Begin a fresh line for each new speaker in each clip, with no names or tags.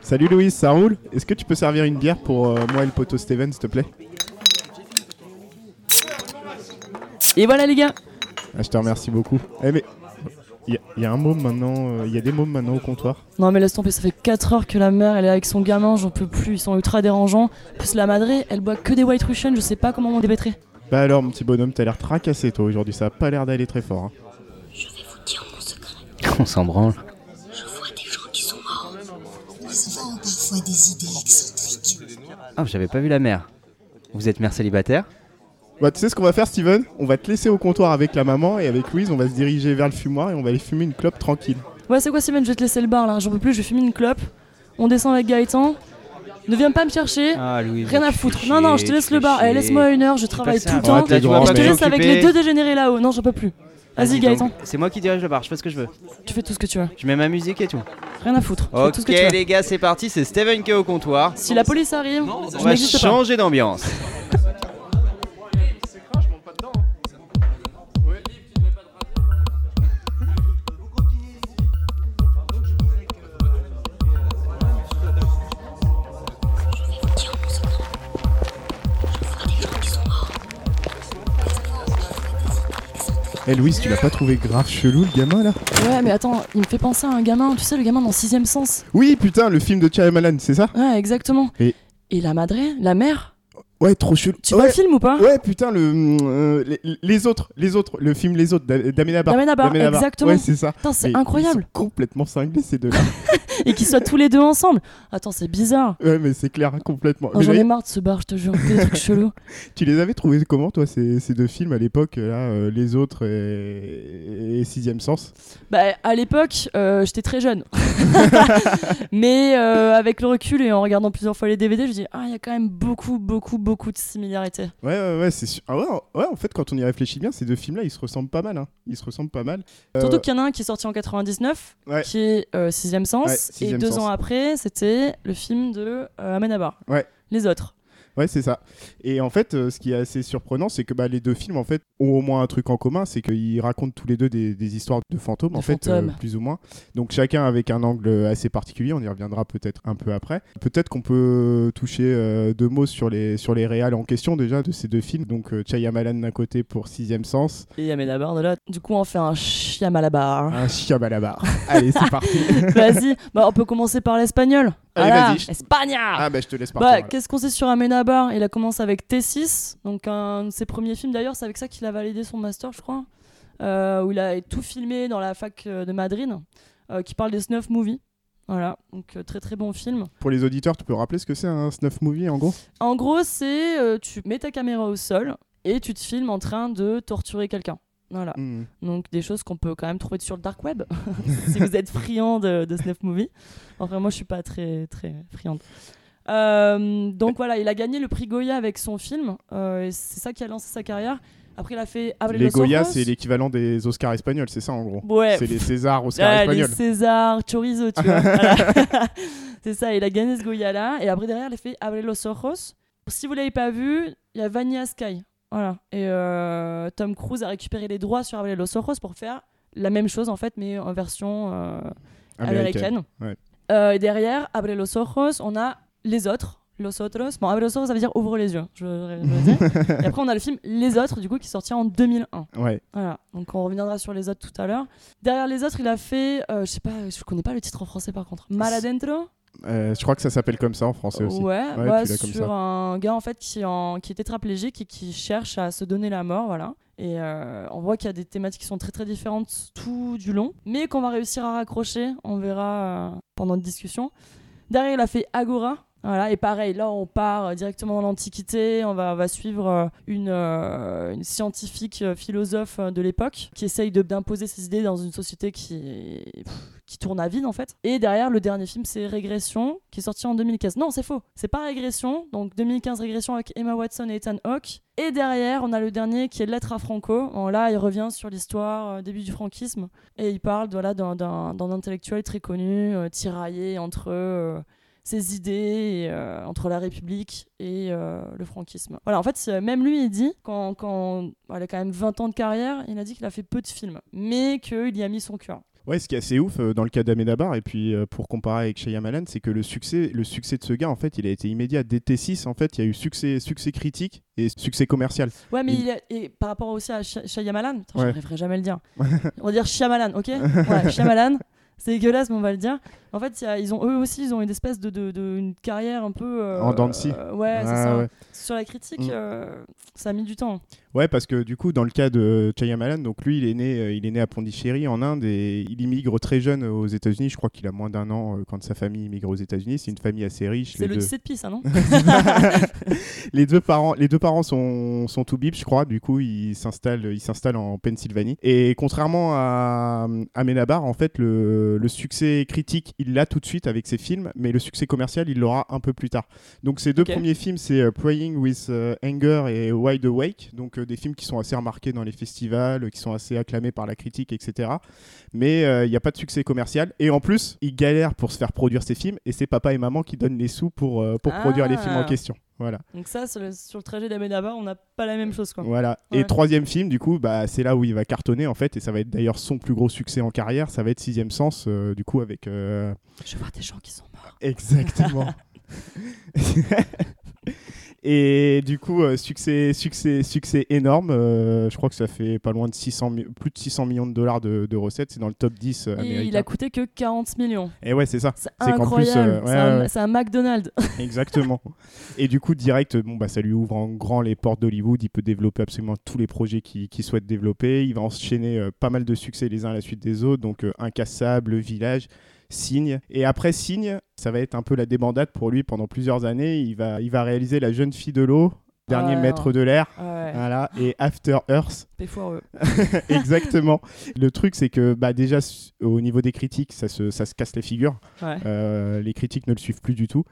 Salut Louise, ça roule Est-ce que tu peux servir une bière pour euh, moi et le poteau Steven, s'il te plaît?
Et voilà les gars
ah, Je te remercie beaucoup. Eh mais, il y, a un môme maintenant, il y a des mômes maintenant au comptoir.
Non mais laisse tomber, ça fait 4 heures que la mère elle est avec son gamin, j'en peux plus, ils sont ultra dérangeants. Plus la madré, elle boit que des White Russian, je sais pas comment m'en débêtrer.
Bah alors mon petit bonhomme, t'as l'air tracassé toi aujourd'hui, ça a pas l'air d'aller très fort. hein.
Je vais vous dire mon secret.
On s'en branle.
Parfois des idées excentriques.
Ah, j'avais pas vu la mère. Vous êtes mère célibataire
Bah tu sais ce qu'on va faire Steven? On va te laisser au comptoir avec la maman et avec Louise, on va se diriger vers le fumoir et on va aller fumer une clope tranquille.
Ouais c'est quoi Simon, je vais te laisser le bar là, j'en peux plus, je vais fumer une clope. On descend avec Gaëtan. Ne viens pas me chercher.
Ah, Louise.
Rien à foutre. Non, non, je te laisse le bar. Eh, laisse-moi une heure, je travaille tout le temps. Je te laisse avec les deux dégénérés là-haut. Non, j'en peux plus. Vas-y, Gaëtan,
C'est moi qui dirige le bar, je fais ce que je veux.
tu fais tout ce que tu veux.
Je mets ma musique et tout.
Rien à foutre. Tout ce
Ok
que tu veux.
les gars, c'est parti, c'est Steven qui est au comptoir.
Si la police arrive,
On
je
va changer d'ambiance.
Eh Louise, tu l'as pas trouvé grave chelou le gamin là
Ouais, mais attends, il me fait penser à un gamin. Tu sais, le gamin dans Sixième Sens.
Oui putain, le film de Shyamalan, c'est ça
Ouais, exactement.
Et-
Et la madré, la mère
Ouais, trop chelou.
Tu vois
ouais,
le film ou pas?
Ouais, putain, le, euh, les, les autres, les autres, le film Les autres, d'A- d'Amenabar.
D'Amenabar, exactement.
Ouais, c'est ça.
Putain, c'est incroyable.
Ils sont complètement cinglés ces deux-là.
Et qu'ils soient tous les deux ensemble. Attends, c'est bizarre.
ouais, mais c'est clair, complètement.
Oh, J'en ai marre de ce bar, je te jure. Des trucs chelous.
tu les avais trouvés comment, toi, ces, ces deux films à l'époque, là, euh, Les autres et, et Sixième Sens?
Bah, à l'époque, euh, j'étais très jeune. Mais euh, avec le recul et en regardant plusieurs fois les DVD, je dis ah, il y a quand même beaucoup, beaucoup, beaucoup de similarités.
Ouais, ouais, ouais, c'est sûr. Ah ouais, ouais, en fait, quand on y réfléchit bien, ces deux films-là, ils se ressemblent pas mal. Hein. Ils se ressemblent pas mal. Euh,
Surtout qu'il y en a un qui est sorti en 99,
Ouais.
qui est euh, Sixième Sens,
Ouais,
et deux
Sens.
ans après, c'était le film de euh, Amenabar.
Ouais.
Les autres.
Ouais, c'est ça. Et en fait, euh, ce qui est assez surprenant, c'est que bah, les deux films, en fait, ont au moins un truc en commun, c'est qu'ils racontent tous les deux des, des histoires de fantômes,
De
en fait, euh, plus ou moins. Donc chacun avec un angle assez particulier. On y reviendra peut-être un peu après. Peut-être qu'on peut toucher euh, deux mots sur les sur les réals en question déjà de ces deux films. Donc Shyamalan d'un côté pour Sixième Sens,
Et Amenabar de là. Du coup, on fait un chiamalabar.
un Shyamalabar. Allez, c'est parti.
Vas-y, bah, on peut commencer par l'espagnol.
Allez,
Voilà,
vas-y.
Espagna
Ah bah je te laisse
Bah,
partir. voilà.
qu'est-ce qu'on sait sur Amenabar Il a commencé avec T6, donc un de ses premiers films d'ailleurs, c'est avec ça qu'il a validé son master, je crois, euh, où il a tout filmé dans la fac euh, de Madrid, euh, qui parle des snuff movies. Voilà, donc euh, très très bon film.
Pour les auditeurs, tu peux rappeler ce que c'est un snuff movie en gros?
En gros, c'est tu mets ta caméra au sol et tu te filmes en train de torturer quelqu'un. Voilà,
Hmm.
donc des choses qu'on peut quand même trouver sur le dark web si vous êtes friand de, de snuff movie. Enfin, moi je suis pas très très friande. Euh, donc voilà, il a gagné le prix Goya avec son film. euh, et c'est ça qui a lancé sa carrière. Après, il a fait Abre
Les Goya, c'est l'équivalent des Oscars espagnols, c'est ça en gros
Ouais.
C'est les Césars, Oscars
Ah, les
espagnols.
César, chorizo, tu vois. C'est ça, il a gagné ce Goya-là. Et après, derrière, il a fait Abre los ojos. Si vous l'avez pas vu, il y a Vanilla Sky. Voilà. Et euh, Tom Cruise a récupéré les droits sur Abre los ojos pour faire la même chose, en fait, mais en version euh, américaine.
ouais.
Euh, et derrière, Abre los ojos, on a les autres. Los otros. Bon, Abre los ojos, ça veut dire ouvre les yeux, je, je le et après, on a le film Les autres, du coup, qui est sorti en 2001.
Ouais.
Voilà, donc on reviendra sur les autres tout à l'heure. Derrière les autres, il a fait, euh, je sais pas, je connais pas le titre en français par contre. Mal adentro
Euh, je crois que ça s'appelle comme ça en français aussi.
Ouais,
Ouais,
bah,
comme
sur
ça.
un gars en fait qui, est en, qui est tétraplégique et qui cherche à se donner la mort, voilà. Et euh, on voit qu'il y a des thématiques qui sont très très différentes tout du long, mais qu'on va réussir à raccrocher, on verra euh, pendant une discussion. Derrière, il a fait Agora. Voilà, et pareil, là on part euh, directement dans l'Antiquité, on va, suivre euh, une, euh, une scientifique philosophe de l'époque qui essaye d'imposer ses idées dans une société qui, qui tourne à vide en fait. Et derrière, le dernier film c'est Régression qui est sorti en 2015. Non, c'est faux, c'est pas Régression, donc 2015 Régression avec Emma Watson et Ethan Hawke. Et derrière, on a le dernier qui est Lettre à Franco. Là, il revient sur l'histoire début du franquisme et il parle voilà, d'un- intellectuel très connu, tiraillé entre ses idées et, euh, entre la République et euh, le franquisme. Voilà, en fait, même lui, il dit, quand, quand il a quand même 20 ans de carrière, il a dit qu'il a fait peu de films, mais qu'il y a mis son cœur.
Ouais, ce qui est assez ouf euh, dans le cas d'Amenabar, et puis euh, pour comparer avec Shyamalan, c'est que le succès, le succès de ce gars, en fait, il a été immédiat. Dès T6, en fait, il y a eu succès, succès critique et succès commercial.
Ouais, mais
Il-
il a- et par rapport aussi à Shy- Shyamalan, putain,
Ouais.
jamais à le dire. on va dire Shyamalan, ok? Ouais, Shyamalan, c'est dégueulasse, mais on va le dire. En fait, il y a- ils ont, eux aussi, ils ont une espèce de, de, de- une carrière un peu. euh,
En dents de scie.
euh, ouais, c'est
Ah,
ça.
ouais.
Sur la critique,
Mm.
euh, ça a mis du temps.
Ouais, parce que du coup, dans le cas de Shyamalan, donc lui, il est né, il est né à Pondichéry en Inde et il immigre très jeune aux États-Unis. Je crois qu'il a moins d'un an quand sa famille immigre aux États-Unis. C'est une famille assez riche.
C'est le
deux-
lycée de non
les deux parents, les deux parents sont, sont tout bips, je crois. Du coup, ils s'installent, ils s'installent en Pennsylvanie. Et contrairement à, à Menabar, en fait, le, le succès critique, il l'a tout de suite avec ses films, mais le succès commercial, il l'aura un peu plus tard. Donc, ces deux premiers films, c'est euh, Praying with euh, Anger et Wide Awake. Donc, euh, des films qui sont assez remarqués dans les festivals, qui sont assez acclamés par la critique, etc. Mais il n'y a pas de succès commercial. Et en plus, il galère pour se faire produire ses films, et c'est papa et maman qui donnent les sous pour, pour produire les films en
Ah.
question. Voilà.
Donc, ça, sur le, sur le trajet d'Amenabar, on n'a pas la même chose, quoi.
Voilà.
Ouais.
Et troisième film, du coup, bah, c'est là où il va cartonner en fait, et ça va être d'ailleurs son plus gros succès en carrière. Ça va être Sixième Sens, euh, du coup, avec. euh,
Je vois des gens qui sont morts.
Exactement. et du coup, euh, succès, succès, succès énorme. euh, je crois que ça fait pas loin de 600, mi- plus de 600 millions de dollars de, de recettes. C'est dans le top 10 euh,
Et
américain.
il a coûté que 40 millions.
Et ouais, c'est ça.
C'est incroyable.
euh, ouais,
un, McDonald's.
Exactement. Et du coup, direct, bon, bah, ça lui ouvre en grand les portes d'Hollywood. Il peut développer absolument tous les projets qu'il souhaite développer. Il va enchaîner euh, pas mal de succès les uns à la suite des autres. Donc, euh, Incassable, Le Village, Signe. Et après Signe, ça va être un peu la débandade pour lui pendant plusieurs années. Il va, il va réaliser La jeune fille de l'eau, Dernier
Ouais,
maître de l'air.
Ouais,
Voilà, et After Earth,
t'es foireux.
exactement. Le truc, c'est que bah, déjà, au niveau des critiques, ça se, ça se casse les figures.
Ouais.
Euh, les critiques ne le suivent plus du tout.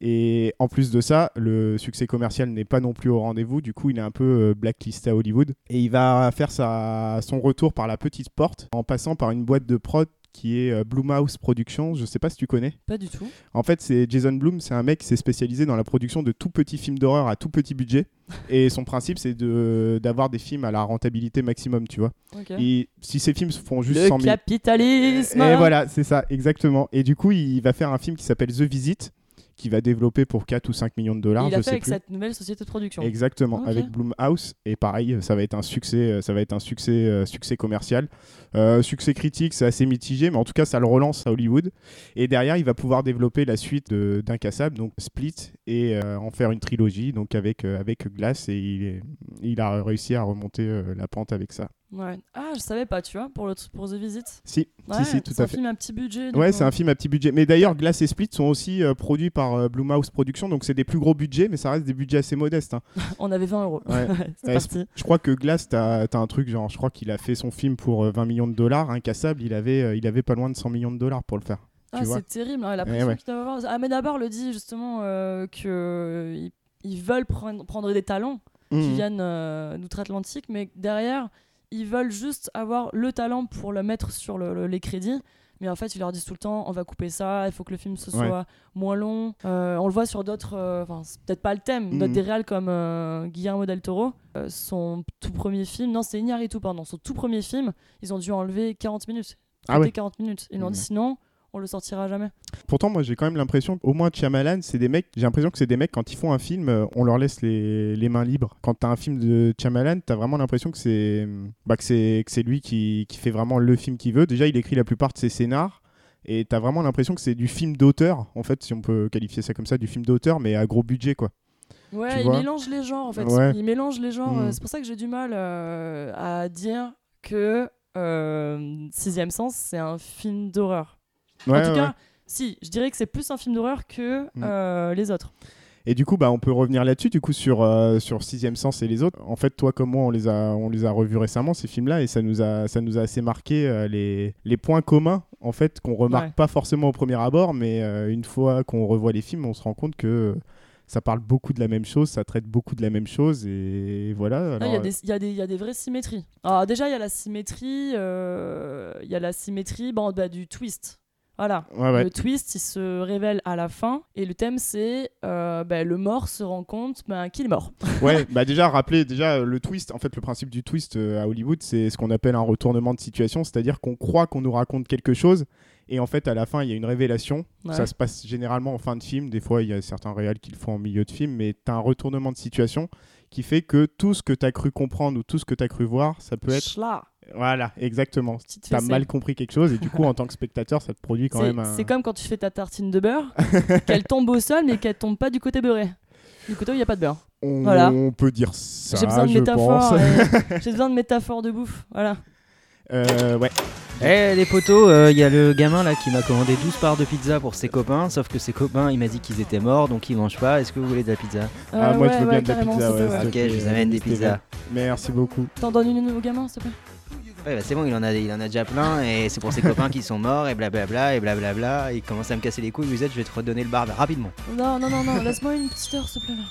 Et en plus de ça, le succès commercial n'est pas non plus au rendez-vous. Du coup, il est un peu euh, blacklisté à Hollywood. Et il va faire sa, son retour par la petite porte en passant par une boîte de prod qui est euh, Blumhouse Productions. Je sais pas si tu connais.
Pas du tout.
En fait, c'est Jason Blum, c'est un mec qui s'est spécialisé dans la production de tout petits films d'horreur à tout petit budget. Et son principe, c'est de- d'avoir des films à la rentabilité maximum, tu vois.
Ok.
Et si ces films font juste
Le
100 000
capitalisme.
et voilà, c'est ça, exactement. Et du coup, il va faire un film qui s'appelle The Visit, qui va développer pour 4 ou 5 millions de dollars,
Il a
je
fait
sais
avec
plus.
cette nouvelle société de production.
Exactement,
Ok.
avec Blumhouse. Et pareil, ça va être un succès, euh, ça va être un succès, euh, succès commercial. Euh, succès critique, c'est assez mitigé, mais en tout cas, ça le relance à Hollywood. Et derrière, il va pouvoir développer la suite d'Incassable, donc Split, et euh, en faire une trilogie, donc avec, avec Glass. Et il, est- il a réussi à remonter la pente avec ça.
Ouais. Ah, je savais pas, tu vois, pour, le, pour The Visit.
Si,
Ouais,
si, si, tout
c'est
à
un
fait.
film à petit budget.
Ouais, c'est un film à petit budget. Mais d'ailleurs, Glass et Split sont aussi euh, produits par euh, Blumhouse Productions, donc c'est des plus gros budgets, mais ça reste des budgets assez modestes. hein.
On avait 20 euros.
Ouais.
c'est parti.
Je crois que Glass, t'as as un truc genre, je crois qu'il a fait son film pour euh, 20 millions de dollars. Incassable, il avait, euh, il avait pas loin de 100 millions de dollars pour le faire.
Ah, c'est terrible. hein, la
Ouais,
pression
ouais.
qu'il avoir. Ahmed Abar le dit justement euh, que ils, ils veulent prendre, prendre des talents qui
Mhm.
viennent d'outre-Atlantique, mais derrière, ils veulent juste avoir le talent pour le mettre sur le- le- les crédits. Mais en fait, ils leur disent tout le temps, on va couper ça, il faut que le film
Ouais.
soit moins long. Euh, on le voit sur d'autres, euh, enfin, c'est peut-être pas le thème, d'autres des réals comme euh, Guillermo del Toro. Euh, son tout premier film, non, c'est Iñárritu, pardon, son tout premier film, ils ont dû enlever 40 minutes.
Ah
Couper
ouais.
40 minutes. Ils
Mhm.
dit, sinon, on le sortira jamais.
Pourtant, moi, j'ai quand même l'impression, au moins Shyamalan, c'est des mecs. J'ai l'impression que c'est des mecs quand ils font un film, euh, on leur laisse les, les mains libres. Quand t'as un film de Shyamalan, t'as vraiment l'impression que c'est, bah, que c'est, que c'est lui qui, qui fait vraiment le film qu'il veut. Déjà, il écrit la plupart de ses scénars. Et t'as vraiment l'impression que c'est du film d'auteur, en fait, si on peut qualifier ça comme ça, du film d'auteur, mais à gros budget, quoi.
Ouais,
Tu
il mélange les genres en fait.
Ouais.
Il mélange les genres.
Mm.
euh, C'est pour ça que j'ai du mal euh, à dire que euh, Sixième Sens c'est un film d'horreur. En tout cas, si, je dirais que c'est plus un film d'horreur que
Mm.
euh, les autres.
Et du coup, bah, on peut revenir là-dessus, du coup, sur, euh, sur Sixième Sens et les autres. En fait, toi comme moi, on les a, on les a revus récemment, ces films-là, et ça nous a, ça nous a assez marqué euh, les, les points communs, en fait, qu'on remarque
Ouais.
pas forcément au premier abord, mais euh, une fois qu'on revoit les films, on se rend compte que ça parle beaucoup de la même chose, ça traite beaucoup de la même chose, et voilà.
Ah, Il y, a des- il y, y a des vraies symétries. Alors déjà, il y a la symétrie, il y a la symétrie bon, bah, du twist. Voilà.
Ouais, ouais.
Le twist, il se révèle à la fin. Et le thème, c'est euh, bah, le mort se rend compte ben, qu'il est mort.
Ouais, bah déjà, rappeler, déjà, le twist, en fait, le principe du twist euh, à Hollywood, c'est ce qu'on appelle un retournement de situation, c'est-à-dire qu'on croit qu'on nous raconte quelque chose, et en fait, à la fin, il y a une révélation.
Ouais.
Ça se passe généralement en fin de film, des fois, il y a certains réels qui le font en milieu de film, mais tu as un retournement de situation qui fait que tout ce que tu as cru comprendre ou tout ce que tu as cru voir, ça peut être...
Schla,
Voilà, exactement.
petite
Tu as
fessée.
mal compris quelque chose, et du coup, en tant que spectateur, ça te produit quand même un...
C'est comme quand tu fais ta tartine de beurre, qu'elle tombe au sol, mais qu'elle tombe pas du côté beurré. Du côté où il n'y a pas de beurre.
On,
Voilà.
on peut dire ça,
J'ai besoin de métaphores. euh, J'ai besoin de métaphores de bouffe. Voilà.
Euh, ouais.
Eh les potos, il y a le gamin là qui m'a commandé 12 parts de pizza pour ses copains, sauf que ses copains il m'a dit qu'ils étaient morts donc ils mangent pas. Est-ce que vous voulez de la pizza?
Ah,
Euh,
moi,
ouais,
je veux
ouais,
bien de la pizza, ouais,
Ok, je vous amène des pizzas.
Merci beaucoup.
T'en donnes une au gamin, s'il te plaît?
Ouais, bah c'est bon, il en, a, il en a déjà plein et c'est pour ses copains qui sont morts et blablabla et blablabla. Il commence à me casser les couilles, vous êtes, je vais te redonner le bar rapidement.
Non, non, non, non, laisse-moi une petite heure, s'il te plaît. là.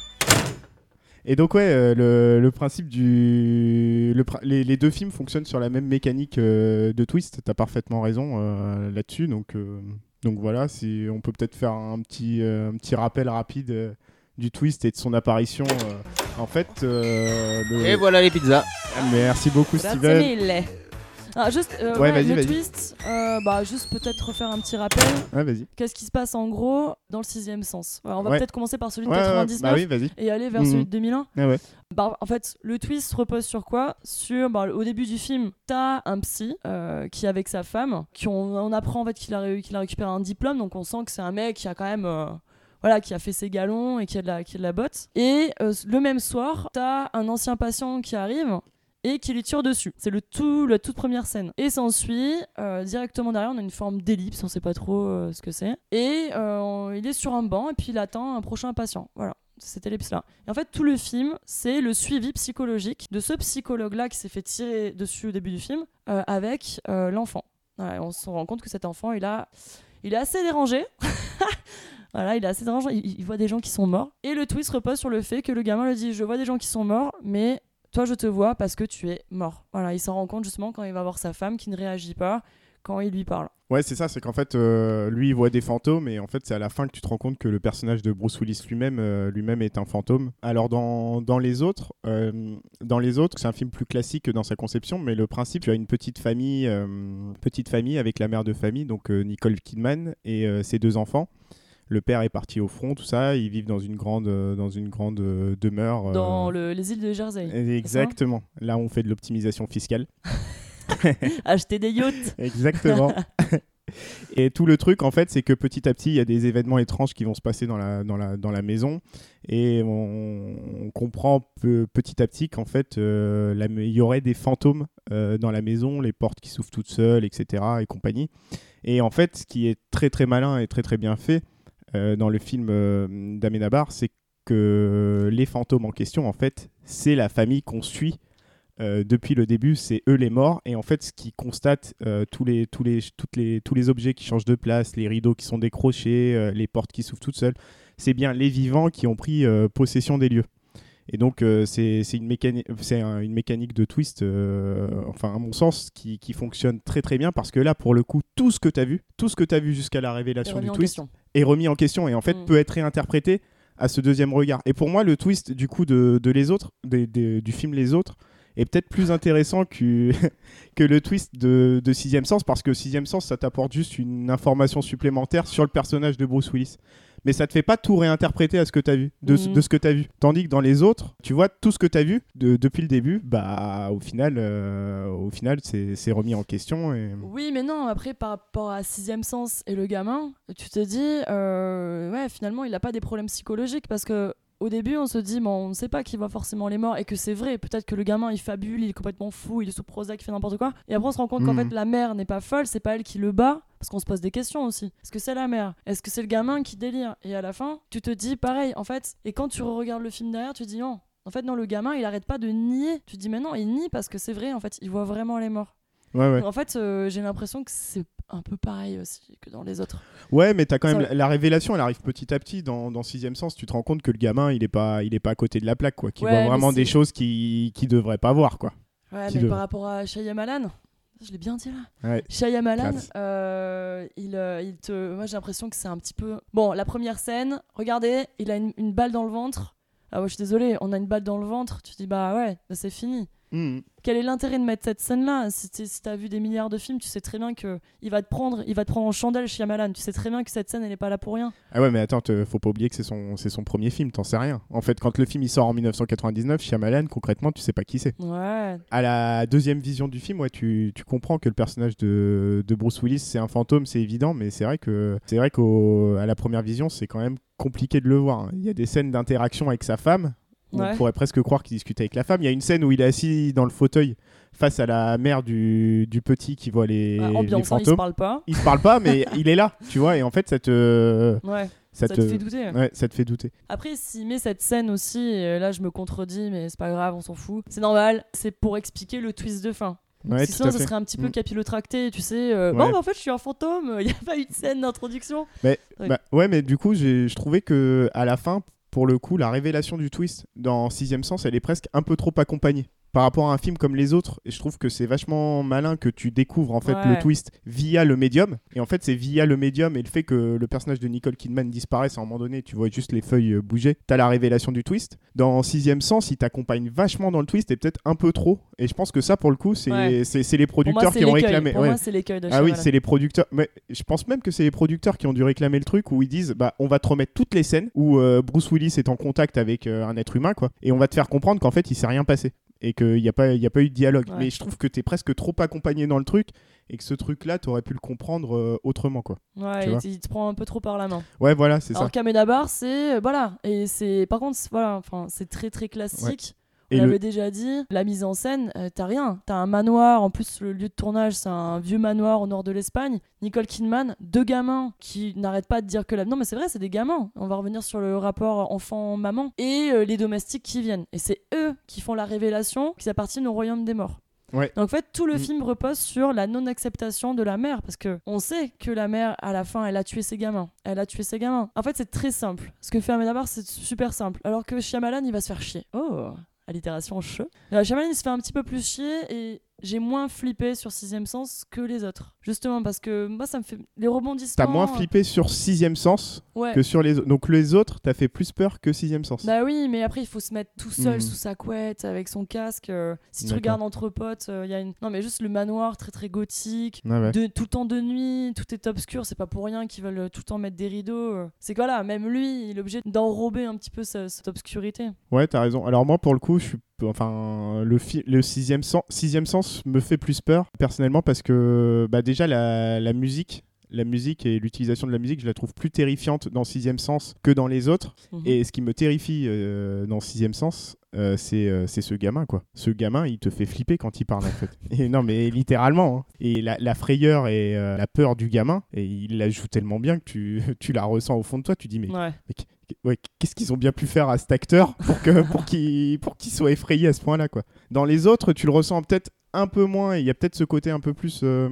Et donc ouais, euh, le, le principe du... le les, les deux films fonctionnent sur la même mécanique euh, de twist, t'as parfaitement raison euh, là-dessus, donc, euh, donc voilà, si on peut peut-être faire un petit, euh, un petit rappel rapide euh, du twist et de son apparition. euh. En fait, euh, le-
Et voilà les pizzas.
merci beaucoup Steven.
mille. Ah, juste, euh,
Ouais,
le twist, euh, bah, juste peut-être refaire un petit rappel.
Ouais, vas-y.
Qu'est-ce qui se passe en gros dans le sixième sens? Ouais, On va
Ouais.
peut-être commencer par celui de
Ouais, ouais,
99
bah oui,
et aller vers
Mhm.
celui de 2001.
Ah ouais.
Bah, en fait, le twist repose sur quoi? Sur, bah, au début du film, t'as un psy euh, qui est avec sa femme, qui on, on apprend en fait qu'il a, ré- qu'il a récupéré un diplôme, donc on sent que c'est un mec qui a quand même, euh, voilà, qui a fait ses galons et qui a de la, qui de la botte. Et euh, le même soir, t'as un ancien patient qui arrive et qui lui tire dessus. C'est le tout, la toute première scène. Et s'ensuit, euh, directement derrière, on a une forme d'ellipse, on sait pas trop euh, ce que c'est. Et euh, il est sur un banc et puis il attend un prochain patient. Voilà cette ellipse-là. Et en fait, tout le film, c'est le suivi psychologique de ce psychologue-là qui s'est fait tirer dessus au début du film avec l'enfant. On se rend compte que cet enfant, il, a, il est assez dérangé. voilà, il est assez dérangé. Il, il voit des gens qui sont morts. Et le twist repose sur le fait que le gamin lui dit Je vois des gens qui sont morts, mais toi, je te vois parce que tu es mort. Voilà, il s'en rend compte justement quand il va voir sa femme qui ne réagit pas quand il lui parle.
Ouais, c'est ça, c'est qu'en fait, euh, lui, il voit des fantômes, et en fait, c'est à la fin que tu te rends compte que le personnage de Bruce Willis lui-même euh, lui-même est un fantôme. Alors, dans, dans les autres, euh, dans les autres, c'est un film plus classique dans sa conception, mais le principe, tu as une petite famille, petite famille avec la mère de famille, donc Nicole Kidman, et ses deux enfants. Le père est parti au front, tout ça, ils vivent dans une grande, euh, dans une grande euh, demeure. euh,
Dans le- les îles de Jersey.
Exactement. Là, on fait de l'optimisation fiscale.
Acheter des yachts.
Exactement. Et tout le truc, en fait, c'est que petit à petit, il y a des événements étranges qui vont se passer dans la, dans la, dans la maison. Et on, on comprend peu- petit à petit qu'en fait, euh, la- il y aurait des fantômes euh, dans la maison, les portes qui s'ouvrent toutes seules, etc. et compagnie. Et en fait, ce qui est très très malin et très très bien fait dans le film euh, d'Amenabar, c'est que les fantômes en question, en fait, c'est la famille qu'on suit euh, depuis le début, c'est eux les morts. Et en fait, ce qui constate euh, tous, les, tous, les, toutes les, tous les objets qui changent de place, les rideaux qui sont décrochés, euh, les portes qui s'ouvrent toutes seules, c'est bien les vivants qui ont pris euh, possession des lieux. Et donc, euh, c'est une, un- mécanique de twist, euh, enfin, à mon sens, qui, qui fonctionne très très bien parce que là, pour le coup, tout ce que tu as vu, tout ce que tu as vu jusqu'à la révélation du twist, est remis en question et en fait
Mm.
peut être réinterprété à ce deuxième regard. Et pour moi, le twist du coup de, de les autres, du film Les Autres, est peut-être plus intéressant que, que le twist de, de Sixième Sens parce que Sixième Sens, ça t'apporte juste une information supplémentaire sur le personnage de Bruce Willis. Mais ça te fait pas tout réinterpréter à ce que tu as vu, de, ce-
Mhm.
de ce que tu as vu. Tandis que dans les autres, tu vois, tout ce que tu as vu de- depuis le début, bah au final, euh, au final c'est remis en question. Et...
Oui, mais non, après, par rapport à Sixième Sens et le gamin, tu te dis, euh, ouais, finalement, il n'a pas des problèmes psychologiques parce que. Au début, on se dit, bon, on ne sait pas qui voit forcément les morts et que c'est vrai. Peut-être que le gamin, il fabule, il est complètement fou, il est sous Prozac, il fait n'importe quoi. Et après, on se rend compte qu'en
Mhm.
fait, la mère n'est pas folle, c'est pas elle qui le bat. Parce qu'on se pose des questions aussi. Est-ce que c'est la mère? Est-ce que c'est le gamin qui délire? Et à la fin, tu te dis pareil, en fait. Et quand tu regardes le film derrière, tu te dis, non. En fait, non, le gamin, il arrête pas de nier. Tu te dis, mais non, il nie parce que c'est vrai, en fait, il voit vraiment les morts.
Ouais, ouais.
En fait, euh, j'ai l'impression que c'est un peu pareil aussi que dans les autres.
Ouais, mais t'as quand même
Ça-
la, la révélation, elle arrive petit à petit dans, dans Sixième Sens. Tu te rends compte que le gamin, il est pas, il est pas à côté de la plaque, quoi. Qui
Ouais,
voit vraiment des choses qui, qui devrait pas voir, quoi.
Ouais,
Qui
mais
devrait.
par rapport à Shyamalan, Je l'ai bien dit là.
Ouais.
Shyamalan, euh, il, euh, il te. Moi j'ai l'impression que c'est un petit peu. Bon, la première scène, regardez, il a une, une balle dans le ventre. Ah ouais, je suis désolée, on a une balle dans le ventre. Tu te dis, bah ouais, bah, c'est fini.
Mhm.
Quel est l'intérêt de mettre cette scène-là Si si t'as vu des milliards de films, tu sais très bien que il va te prendre, il va te prendre en chandelle, Shyamalan. Tu sais très bien que cette scène, elle est pas là pour rien.
Ah ouais, mais attends, te- faut pas oublier que c'est son, c'est son premier film, t'en sais rien. En fait, quand le film il sort en 1999, Shyamalan, concrètement, tu sais pas qui c'est.
Ouais.
À la deuxième vision du film, ouais, tu, tu comprends que le personnage de, de Bruce Willis, c'est un fantôme, c'est évident, mais c'est vrai que c'est vrai qu'à la première vision, c'est quand même compliqué de le voir. Il y a des scènes d'interaction avec sa femme.
Ouais.
On pourrait presque croire qu'il discute avec la femme. Il y a une scène où il est assis dans le fauteuil face à la mère du, du petit qui voit les,
Ah,
les
ambiance, hein, il se
fantômes.
parle pas.
il se parle pas, mais il est là, tu vois. Et en fait, ça te,
Ouais.
ça
Ça te fait douter.
ouais, ça te fait douter.
Après, s'il met cette scène aussi, là je me contredis, mais c'est pas grave, on s'en fout. C'est normal, c'est pour expliquer le twist de fin.
Ouais,
sinon, ça serait un petit peu
Mm.
capillotracté, tu sais. euh,
Ouais.
Bon, bah, en fait, je suis un fantôme, il n'y a pas eu de scène d'introduction. Oui.
Bah, ouais, mais du coup, je trouvais que à la fin, pour le coup, la révélation du twist dans Sixième Sens, elle est presque un peu trop accompagnée. Par rapport à un film comme les autres, et je trouve que c'est vachement malin que tu découvres en fait
Ouais.
le twist via le médium. Et en fait, c'est via le médium et le fait que le personnage de Nicole Kidman disparaisse à un moment donné, tu vois juste les feuilles euh, bouger. T'as la révélation du twist. Dans Sixième Sens, il t'accompagne vachement dans le twist et peut-être un peu trop. Et je pense que ça, pour le coup, c'est
Ouais.
les
moi,
producteurs qui ont réclamé.
Pour
Ouais.
moi, c'est l'écueil de
Ah oui, c'est les producteurs. Mais je pense même que c'est les producteurs qui ont dû réclamer le truc où ils disent bah on va te remettre toutes les scènes où euh, Bruce Willis est en contact avec euh, un être humain quoi, et on va te faire comprendre qu'en fait il s'est rien passé et qu'il n'y a pas y a pas eu de dialogue.
Ouais.
Mais je trouve que t'es presque trop accompagné dans le truc et que ce truc là t'aurais pu le comprendre euh, autrement quoi.
Ouais, il, te prend un peu trop par la main.
Ouais voilà c'est ça.
Alors qu'Amenabar, c'est. euh, Voilà. Et c'est. Par contre, voilà, enfin, c'est très très classique.
Et
On
le-
l'avait déjà dit, la mise en scène, euh, t'as rien. T'as un manoir, en plus le lieu de tournage, c'est un vieux manoir au nord de l'Espagne. Nicole Kidman, deux gamins qui n'arrêtent pas de dire que la... Non mais c'est vrai, c'est des gamins. On va revenir sur le rapport enfant-maman. Et euh, les domestiques qui viennent. Et c'est eux qui font la révélation qu'ils appartiennent au royaume des morts.
Ouais.
Donc en fait, tout le
Mm.
film repose sur la non-acceptation de la mère, parce que on sait que la mère, à la fin, elle a tué ses gamins. Elle a tué ses gamins. En fait, c'est très simple. Ce que fait Amenabar, c'est super simple. Alors que Shyamalan, il va se faire chier. Oh, allitération che. Euh, Shyamalan, il se fait un petit peu plus chier et j'ai moins flippé sur Sixième Sens que les autres. Justement parce que moi, ça me fait les rebondissements.
T'as moins flippé sur Sixième Sens
Ouais.
que sur les autres. Donc les autres t'as fait plus peur que Sixième Sens.
Bah oui, mais après il faut se mettre tout seul
Mhm.
sous sa couette avec son casque. euh, si tu regardes entre potes, euh, il y a une. Non mais juste le manoir très très gothique.
Ouais.
De, tout le temps de nuit, tout est obscur, c'est pas pour rien qu'ils veulent euh, tout le temps mettre des rideaux. euh. C'est que voilà, même lui, il est obligé d'enrober un petit peu ce- cette obscurité.
Ouais, t'as raison. Alors moi, pour le coup, je suis, enfin, le, le sixième sens, sixième sens me fait plus peur personnellement parce que, bah, déjà la, la musique, la musique et l'utilisation de la musique, je la trouve plus terrifiante dans sixième sens que dans les autres.
Mhm.
Et ce qui me terrifie euh, dans sixième sens, euh, c'est euh, c'est ce gamin quoi. Ce gamin, il te fait flipper quand il parle en fait. Et non mais littéralement. hein. Et la, la frayeur et euh, la peur du gamin, et il la joue tellement bien que tu, tu la ressens au fond de toi. Tu dis mais
Ouais.
Qu'est-ce qu'ils ont bien pu faire à cet acteur pour que pour qu'il soit effrayé à ce point-là. Dans les autres, tu le ressens peut-être un peu moins. Il y a peut-être ce côté un peu plus euh,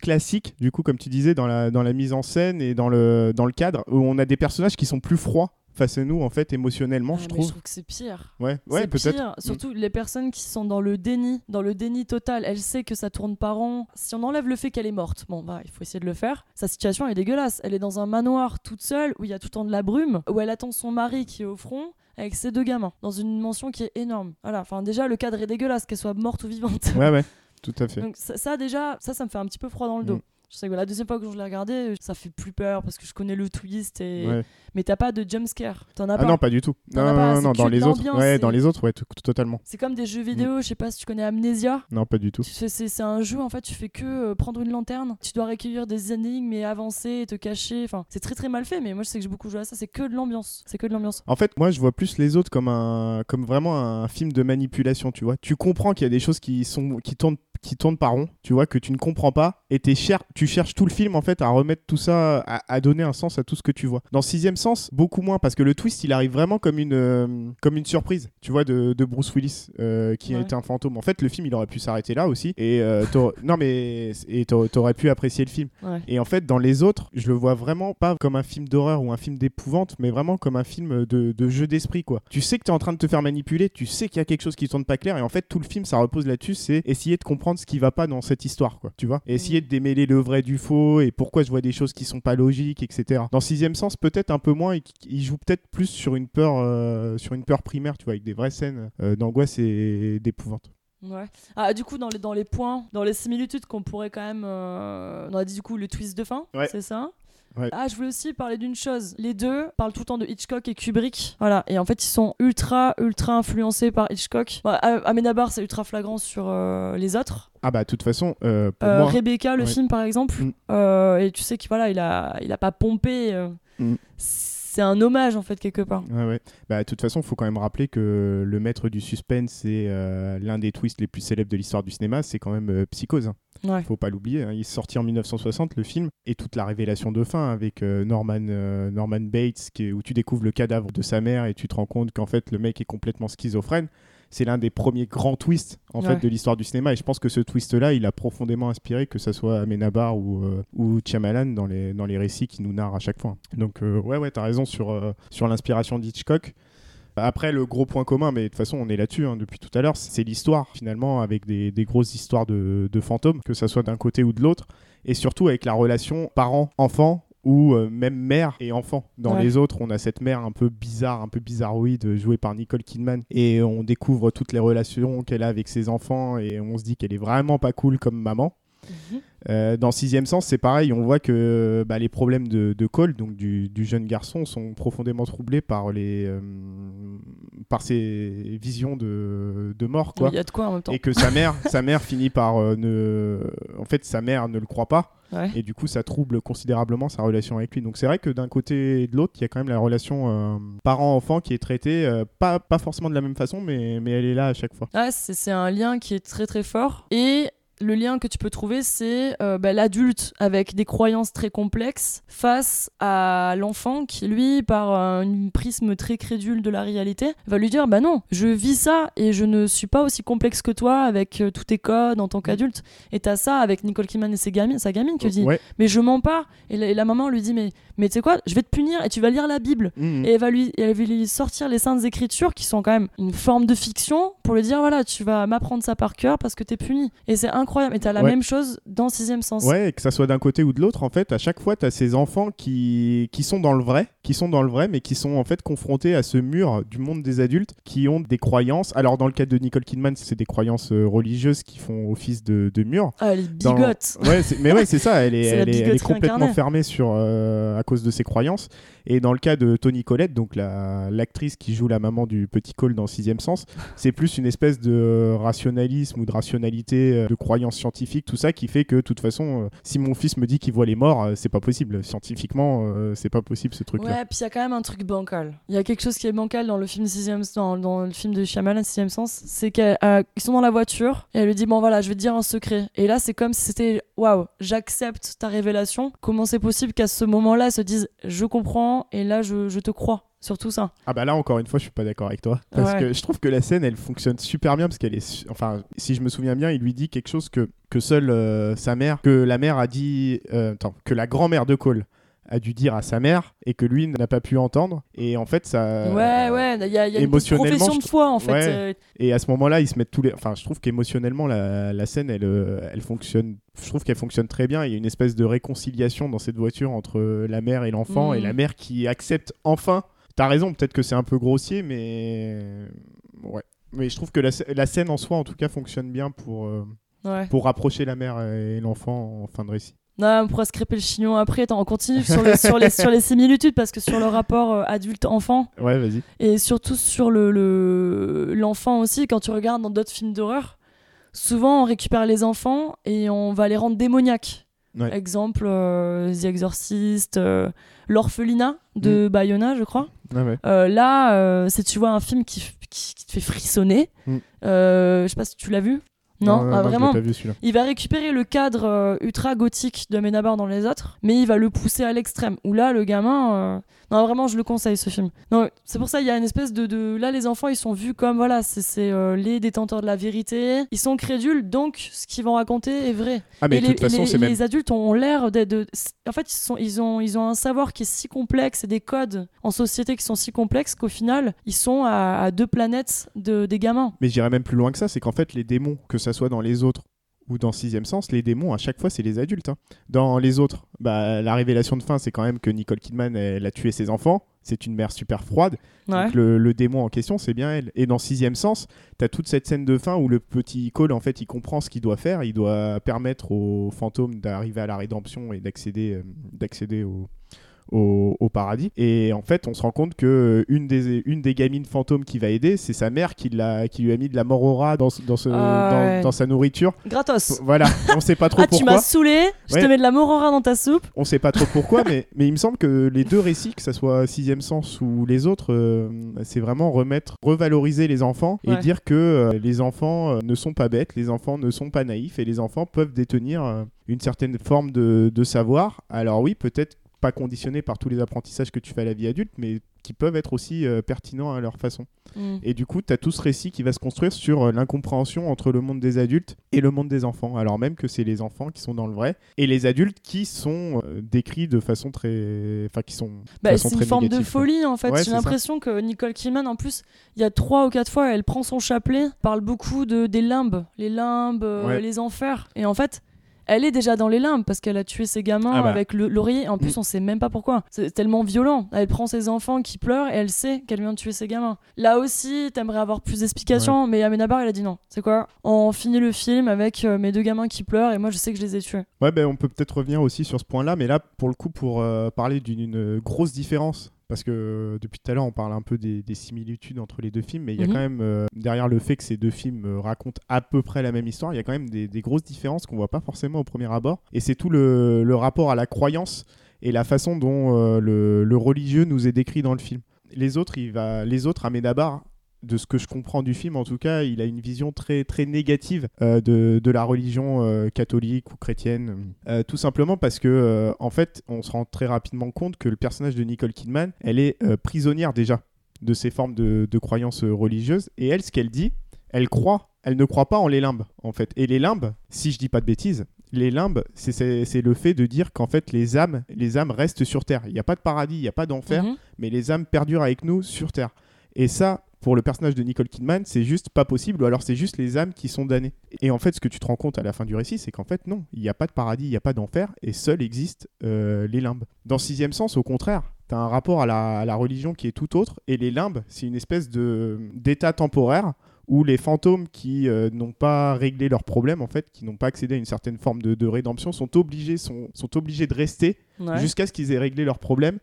classique du coup comme tu disais dans la dans la mise en scène et dans le dans le cadre où on a des personnages qui sont plus froids face à nous en fait émotionnellement,
Ah,
je trouve.
je trouve que c'est pire.
Ouais, ouais, peut-être.
Surtout les personnes qui sont dans le déni, dans le déni total. Elle sait que ça tourne par an. Si on enlève le fait qu'elle est morte, bon bah il faut essayer de le faire. Sa situation est dégueulasse. Elle est dans un manoir toute seule où il y a tout le temps de la brume, où elle attend son mari qui est au front avec ses deux gamins dans une mention qui est énorme. Voilà. Enfin déjà le cadre est dégueulasse, qu'elle soit morte ou vivante.
Ouais, ouais, tout à fait.
Donc ça, ça, déjà, ça, ça me fait un petit peu froid dans le dos.
Mm.
Je sais que la deuxième fois que je l'ai regardé, ça fait plus peur parce que je connais le twist et
Ouais.
mais t'as pas de jump scare. T'en as
Ah
pas.
non, pas du tout. Non,
pas,
non, non, dans les autres. Ouais, dans les autres, ouais, totalement.
C'est comme des
Mm.
jeux vidéo, je sais pas si tu connais Amnesia.
Non, pas du tout.
C'est un jeu en fait, tu fais que euh, prendre une lanterne, tu dois recueillir des énigmes et avancer et te cacher. Enfin, c'est très très mal fait, mais moi je sais que j'ai beaucoup joué à ça. C'est que de l'ambiance, c'est que de l'ambiance.
En fait, moi, je vois plus les autres comme un, comme vraiment un film de manipulation, tu vois. Tu comprends qu'il y a des choses qui sont, qui tournent, qui tournent par rond, tu vois, que tu ne comprends pas, et t'es cher, tu cherches tout le film en fait à remettre tout ça, à, à donner un sens à tout ce que tu vois. Dans Sixième Sens, beaucoup moins, parce que le twist, il arrive vraiment comme une, euh, comme une surprise, tu vois, de, de Bruce Willis euh, qui
Ouais.
est un fantôme. En fait, le film, il aurait pu s'arrêter là aussi, et euh, t'aurais- non mais, t'aurais t'aurais pu apprécier le film.
Ouais.
Et en fait, dans les autres, je le vois vraiment pas comme un film d'horreur ou un film d'épouvante, mais vraiment comme un film de, de jeu d'esprit, quoi. Tu sais que t'es en train de te faire manipuler, tu sais qu'il y a quelque chose qui tourne pas clair, et en fait, tout le film, ça repose là-dessus, c'est essayer de comprendre comprendre ce qui va pas dans cette histoire, quoi, tu vois. Et essayer de démêler le vrai du faux et pourquoi je vois des choses qui sont pas logiques, etc. Dans Sixième Sens, peut-être un peu moins, il, joue peut-être plus sur une peur, euh, sur une peur primaire, tu vois, avec des vraies scènes euh, d'angoisse et d'épouvante.
Ouais. Ah, du coup, dans les, dans les points, dans les similitudes qu'on pourrait quand même. euh, on a dit du coup le twist de fin,
Ouais.
c'est ça?
Ouais.
Ah, je voulais aussi parler d'une chose. Les deux parlent tout le temps de Hitchcock et Kubrick. Voilà. Et en fait, ils sont ultra, ultra influencés par Hitchcock. A- Amenabar, c'est ultra flagrant sur euh, les autres.
Ah bah, de toute façon, euh, pour
Euh,
moi,
Rebecca, le
ouais.
film, par exemple.
Mm.
Euh, et tu sais qu'il voilà, il a, il a pas pompé.
Mm.
C'est un hommage, en fait, quelque part.
Ouais, ouais. Bah, de toute façon, il faut quand même rappeler que le maître du suspense, c'est euh, l'un des twists les plus célèbres de l'histoire du cinéma, c'est quand même Psychose. hein.
Ouais.
Faut pas l'oublier. hein. Il est sorti en 1960, le film, et toute la révélation de fin avec euh, Norman, euh, Norman Bates, qui est- où tu découvres le cadavre de sa mère et tu te rends compte qu'en fait, le mec est complètement schizophrène. C'est l'un des premiers grands twists en
Ouais.
fait de l'histoire du cinéma et je pense que ce twist là il a profondément inspiré que ça soit Amenabar ou, euh, ou Shyamalan dans les, dans les récits qui nous narrent à chaque fois. Donc euh, ouais ouais t'as raison sur, sur l'inspiration d'Hitchcock. Après, le gros point commun, mais de toute façon, on est là-dessus hein, depuis tout à l'heure, c'est l'histoire, finalement, avec des, des grosses histoires de, de fantômes, que ça soit d'un côté ou de l'autre, et surtout avec la relation parent-enfant ou euh, même mère et enfant. Dans
Ouais.
les autres, on a cette mère un peu bizarre, un peu bizarroïde, jouée par Nicole Kidman, et on découvre toutes les relations qu'elle a avec ses enfants, et on se dit qu'elle est vraiment pas cool comme maman.
Mhm.
Euh, dans Sixième Sens, c'est pareil, on voit que bah, les problèmes de, de Cole, donc du, du jeune garçon, sont profondément troublés par, les, euh, par ses visions de, de mort. Quoi.
Il y a de quoi en même temps.
Et que sa mère, sa mère finit par euh, ne... En fait, sa mère ne le croit pas.
Ouais.
Et du coup, ça trouble considérablement sa relation avec lui. Donc c'est vrai que d'un côté et de l'autre, il y a quand même la relation euh, parent-enfant qui est traitée, pas, pas forcément de la même façon, mais, mais elle est là à chaque fois.
C'est c'est un lien qui est très très fort. Et le lien que tu peux trouver, c'est euh, bah, l'adulte avec des croyances très complexes face à l'enfant qui, lui, par un prisme très crédule de la réalité, va lui dire Bah non, je vis ça et je ne suis pas aussi complexe que toi avec euh, tous tes codes en tant qu'adulte. Et t'as ça avec Nicole Kidman et ses gamines, sa gamine qui dit
Ouais.
Mais je mens pas. Et la, et la maman lui dit Mais, mais tu sais quoi, je vais te punir et tu vas lire la Bible.
Mhm.
Et elle va, lui, elle va lui sortir les saintes écritures qui sont quand même une forme de fiction pour lui dire voilà, tu vas m'apprendre ça par cœur parce que t'es puni. Et c'est incroyable. Et t'as la
Ouais.
même chose dans Sixième Sens.
Ouais, et que ça soit d'un côté ou de l'autre, en fait, à chaque fois, tu as ces enfants qui, qui sont dans le vrai, qui sont dans le vrai, mais qui sont en fait confrontés à ce mur du monde des adultes qui ont des croyances. Alors, dans le cas de Nicole Kidman, c'est des croyances euh, religieuses qui font office de, de mur.
Ah, elle est
Dans-
bigote.
Ouais, mais ouais, c'est ça, elle est, elle elle complètement fermée sur, euh, à cause de ses croyances. Et dans le cas de Tony Collette, donc la- l'actrice qui joue la maman du petit Cole dans Sixième Sens, c'est plus une espèce de rationalisme ou de rationalité, euh, de croyances scientifiques, tout ça qui fait que, de toute façon, si mon fils me dit qu'il voit les morts, c'est pas possible. Scientifiquement, c'est pas possible ce truc-là.
Ouais, puis il y a quand même un truc bancal. Il y a quelque chose qui est bancal dans le film Sixième, dans, dans le film de Shyamalan Sixième Sens, c'est qu'ils sont dans la voiture et elle lui dit bon voilà, je vais te dire un secret. Et là, c'est comme si c'était waouh, j'accepte ta révélation. Comment c'est possible qu'à ce moment-là, elle se dise je comprends et là je, je te crois sur tout ça?
Ah bah là encore une fois je suis pas d'accord avec toi parce
Ouais.
que je trouve que la scène elle fonctionne super bien parce qu'elle est enfin si je me souviens bien il lui dit quelque chose que que seule euh, sa mère que la mère a dit euh, attends que la grand-mère de Cole a dû dire à sa mère et que lui n'a pas pu entendre et en fait ça
ouais, ouais, il y a, il y a une profession
je
de foi en fait.
Ouais.
euh,
et à ce moment-là ils se mettent tous les enfin je trouve qu'émotionnellement la, la scène elle euh, elle fonctionne je trouve qu'elle fonctionne très bien il y a une espèce de réconciliation dans cette voiture entre la mère et l'enfant et la mère qui accepte enfin T'as raison, peut-être que c'est un peu grossier, mais ouais. Mais je trouve que la, sc- la scène en soi, en tout cas, fonctionne bien pour, euh,
ouais.
pour rapprocher la mère et l'enfant en fin de récit.
Non, on pourrait se crêper le chignon après. Attends, on continue sur, le- sur, les, sur les similitudes parce que sur le rapport euh, adulte-enfant
Ouais, vas-y.
et surtout sur le le- l'enfant aussi, quand tu regardes dans d'autres films d'horreur, souvent on récupère les enfants et on va les rendre démoniaques.
Ouais.
Exemple, euh, The Exorcist, euh, L'orphelinat de Bayona, je crois.
Ouais.
Euh, là, si tu vois un film qui, f- qui- qui te fait frissonner,
Mm.
euh, je sais pas si tu l'as vu. Non, vraiment.
vu.
Il va récupérer le cadre euh, ultra gothique de Menabar dans les autres, mais il va le pousser à l'extrême. Où là, le gamin. euh, Non, vraiment, je le conseille ce film. Non, c'est pour ça il y a une espèce de, de- Là, les enfants, ils sont vus comme voilà, c'est c'est, euh, les détenteurs de la vérité. Ils sont crédules, donc ce qu'ils vont raconter est vrai.
Ah, mais
et
de
les,
toute façon,
les-
c'est même.
les adultes ont l'air d'être. de- En fait, ils, sont, ils, ont, ils ont un savoir qui est si complexe et des codes en société qui sont si complexes qu'au final, ils sont à, à deux planètes de, des gamins.
Mais j'irais même plus loin que ça, c'est qu'en fait, les démons, que ça soit dans les autres ou dans Sixième Sens, les démons, à chaque fois, c'est les adultes. hein. Dans les autres, bah, la révélation de fin, c'est quand même que Nicole Kidman, elle a tué ses enfants. C'est une mère super froide.
Ouais.
Donc le, le démon en question, c'est bien elle. Et dans Sixième Sens, t'as toute cette scène de fin où le petit Cole, en fait, il comprend ce qu'il doit faire. Il doit permettre aux fantômes d'arriver à la rédemption et d'accéder, euh, d'accéder au, au, au paradis. Et en fait, on se rend compte que une des, une des gamines fantômes qui va aider, c'est sa mère qui, l'a, qui lui a mis de la mort au rat dans, ce- dans, ce,
Ah
dans,
ouais.
dans sa nourriture.
Gratos.
Voilà, on sait pas trop
Ah, tu
pourquoi.
m'as saoulé, je
Ouais.
te mets de la morora dans ta soupe.
On sait pas trop pourquoi, mais, mais il me semble que les deux récits, que ce soit Sixième Sens ou les autres, euh, c'est vraiment remettre, revaloriser les enfants et
Ouais.
dire que euh, les enfants euh, ne sont pas bêtes, les enfants ne sont pas naïfs et les enfants peuvent détenir euh, une certaine forme de, de savoir. Alors oui, peut-être pas conditionnés par tous les apprentissages que tu fais à la vie adulte, mais qui peuvent être aussi euh, pertinents à leur façon.
Mm.
Et du coup, tu as tout ce récit qui va se construire sur euh, l'incompréhension entre le monde des adultes et le monde des enfants, alors même que c'est les enfants qui sont dans le vrai et les adultes qui sont euh, décrits de façon très. Enfin, qui sont.
Bah, c'est une forme de
quoi.
folie en fait.
Ouais,
J'ai l'impression que Nicole Kidman, en plus, il y a trois ou quatre fois, elle prend son chapelet, parle beaucoup de, des limbes, les limbes,
Ouais.
les enfers. Et en fait, elle est déjà dans les limbes parce qu'elle a tué ses gamins
Ah bah.
avec le- l'oreiller. En plus,
Mm.
on sait même pas pourquoi. C'est tellement violent. Elle prend ses enfants qui pleurent et elle sait qu'elle vient de tuer ses gamins. Là aussi, t'aimerais avoir plus d'explications, mais Amenabar, il a dit non. C'est quoi? On finit le film avec euh, mes deux gamins qui pleurent et moi, je sais que je les ai tués.
Ouais, ben, on peut peut-être revenir aussi sur ce point-là, mais là, pour le coup, pour euh, parler d'une une grosse différence, parce que euh, depuis tout à l'heure, on parle un peu des, des similitudes entre les deux films, mais il y a
Mhm.
quand même, euh, derrière le fait que ces deux films euh, racontent à peu près la même histoire, il y a quand même des, des grosses différences qu'on voit pas forcément au premier abord, et c'est tout le, le rapport à la croyance et la façon dont euh, le, le religieux nous est décrit dans le film. Les autres, il va, les autres, Amenabar, de ce que je comprends du film, en tout cas, il a une vision très très négative euh, de, de la religion euh, catholique ou chrétienne. Euh, tout simplement parce que, en fait, on se rend très rapidement compte que le personnage de Nicole Kidman, elle est prisonnière déjà de ces formes de, de croyances religieuses. Et elle, ce qu'elle dit, elle croit, elle ne croit pas en les limbes, en fait. Et les limbes, si je dis pas de bêtises, les limbes, c'est le fait de dire qu'en fait, les âmes, les âmes restent sur Terre. Il n'y a pas de paradis, il n'y a pas d'enfer
Mhm.
mais les âmes perdurent avec nous sur Terre. Et ça, pour le personnage de Nicole Kidman, c'est juste pas possible, ou alors c'est juste les âmes qui sont damnées. Et en fait, ce que tu te rends compte à la fin du récit, c'est qu'en fait, non, il n'y a pas de paradis, il n'y a pas d'enfer, et seuls existent euh, les limbes. Dans Sixième Sens, au contraire, t'as un rapport à la, à la religion qui est tout autre, et les limbes, c'est une espèce de d'état temporaire où les fantômes qui euh, n'ont pas réglé leurs problèmes, en fait, qui n'ont pas accédé à une certaine forme de, de rédemption, sont obligés, sont, sont obligés de rester
Ouais.
jusqu'à ce qu'ils aient réglé leurs problèmes.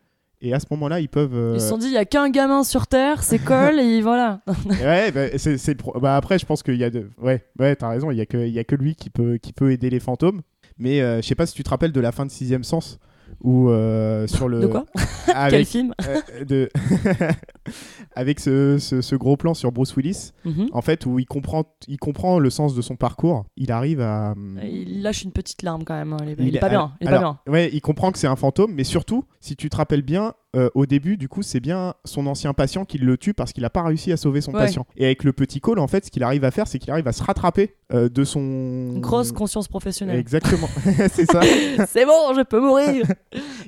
Et à ce moment-là, ils peuvent. euh,
Ils se sont dit, il y a qu'un gamin sur Terre, c'est Cole, et voilà.
ouais, bah, c'est, c'est pro- bah, après, je pense qu'il y a de. Ouais, ouais, t'as raison. Il y a que, y a que lui qui peut, qui peut aider les fantômes. Mais euh, je sais pas si tu te rappelles de la fin de Sixième Sens, où euh, sur le.
De quoi? Quel
avec,
film?
euh, de avec ce, ce- ce gros plan sur Bruce Willis,
Mhm.
en fait, où il comprend, il comprend le sens de son parcours. Il arrive à.
Il lâche une petite larme quand même. hein. Il est, il
Il
est pas bien. Il est
alors,
pas bien.
Ouais, il comprend que c'est un fantôme, mais surtout, si tu te rappelles bien, euh, au début, du coup, c'est bien son ancien patient qui le tue parce qu'il n'a pas réussi à sauver son
Ouais.
patient. Et avec le petit Cole, en fait, ce qu'il arrive à faire, c'est qu'il arrive à se rattraper euh, de son.
Grosse conscience professionnelle.
Exactement, c'est ça.
c'est bon, je peux mourir.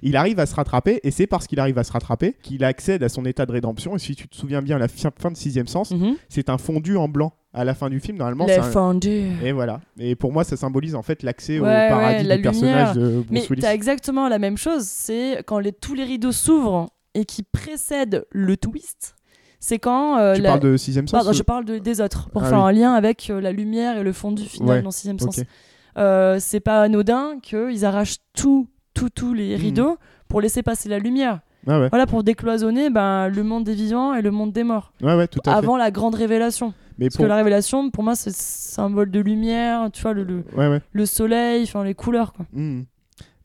Il arrive à se rattraper, et c'est parce qu'il arrive à se rattraper qu'il accède à son état de rédemption. Et si tu te souviens bien, la fi- fin de Sixième Sens,
Mhm.
c'est un fondu en blanc à la fin du film. Normalement, c'est
Les
un-. Et voilà. Et pour moi, ça symbolise en fait l'accès au
Ouais, ouais,
paradis
la
du personnage
lumière.
de Bruce
Mais
Willis.
t'as exactement la même chose. C'est quand les, tous les rideaux s'ouvrent et qui précèdent le twist. C'est quand. euh,
Tu
la-
parles de Sixième Sens
Pardon,
ou-
je parle de- des autres pour
Ah
faire
oui.
un lien avec euh, la lumière et le fondu final
Ouais,
dans Sixième. Sens. Euh, c'est pas anodin qu'ils arrachent tout, tout, tous les
Hmm.
rideaux pour laisser passer la lumière.
Ah ouais.
Voilà, pour décloisonner ben, le monde des vivants et le monde des morts.
Ouais, ouais, tout à fait.
Avant la grande révélation.
Mais
Parce
pour...
que la révélation, pour moi, c'est symbole de lumière, tu vois, le, le,
Ouais, ouais.
le soleil, enfin les couleurs. Quoi.
Mhm.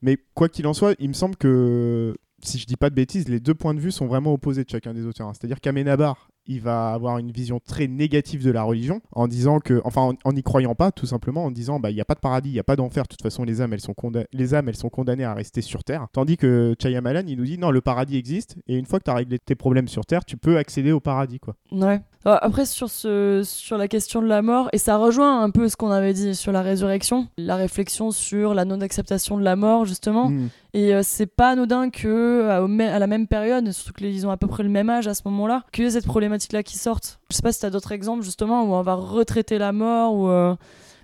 Mais quoi qu'il en soit, il me semble que, si je dis pas de bêtises, les deux points de vue sont vraiment opposés de chacun des auteurs. hein. C'est-à-dire qu'Amenabar, il va avoir une vision très négative de la religion, en disant que, enfin, en- n'y croyant pas, tout simplement, en disant, bah, il n'y a pas de paradis, il n'y a pas d'enfer. De toute façon, les âmes, elles sont les âmes, elles sont condamnées à rester sur Terre. Tandis que Chayamalan, il nous dit, non, le paradis existe, et une fois que tu as réglé tes problèmes sur Terre, tu peux accéder au paradis, quoi.
Ouais. Euh, Après, sur, ce, sur la question de la mort, et ça rejoint un peu ce qu'on avait dit sur la résurrection, la réflexion sur la non-acceptation de la mort, justement.
Mhm.
Et euh, c'est pas anodin que à, mê- à la même période, surtout qu'ils ont à peu près le même âge à ce moment-là, qu'il y ait cette problématique-là qui sorte. Je sais pas si t'as d'autres exemples justement où on va retraiter la mort ou. euh,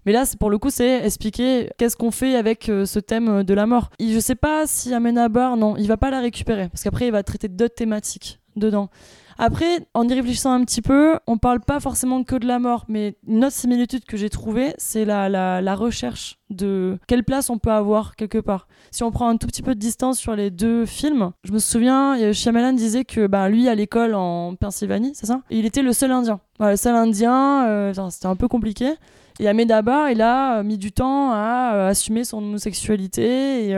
Mais là, pour le coup, c'est expliquer qu'est-ce qu'on fait avec euh, ce thème de la mort. Et je sais pas si Amenabar, non, il va pas la récupérer parce qu'après, il va traiter d'autres thématiques dedans. Après, en y réfléchissant un petit peu, on parle pas forcément que de la mort, mais une autre similitude que j'ai trouvée, c'est la, recherche de quelle place on peut avoir quelque part. Si on prend un tout petit peu de distance sur les deux films, je me souviens, Shyamalan disait que bah, lui, à l'école en Pennsylvanie, c'est ça? Il était le seul indien. Le seul indien, euh, c'était un peu compliqué. Et Amenabar, il a euh, mis du temps à euh, assumer son homosexualité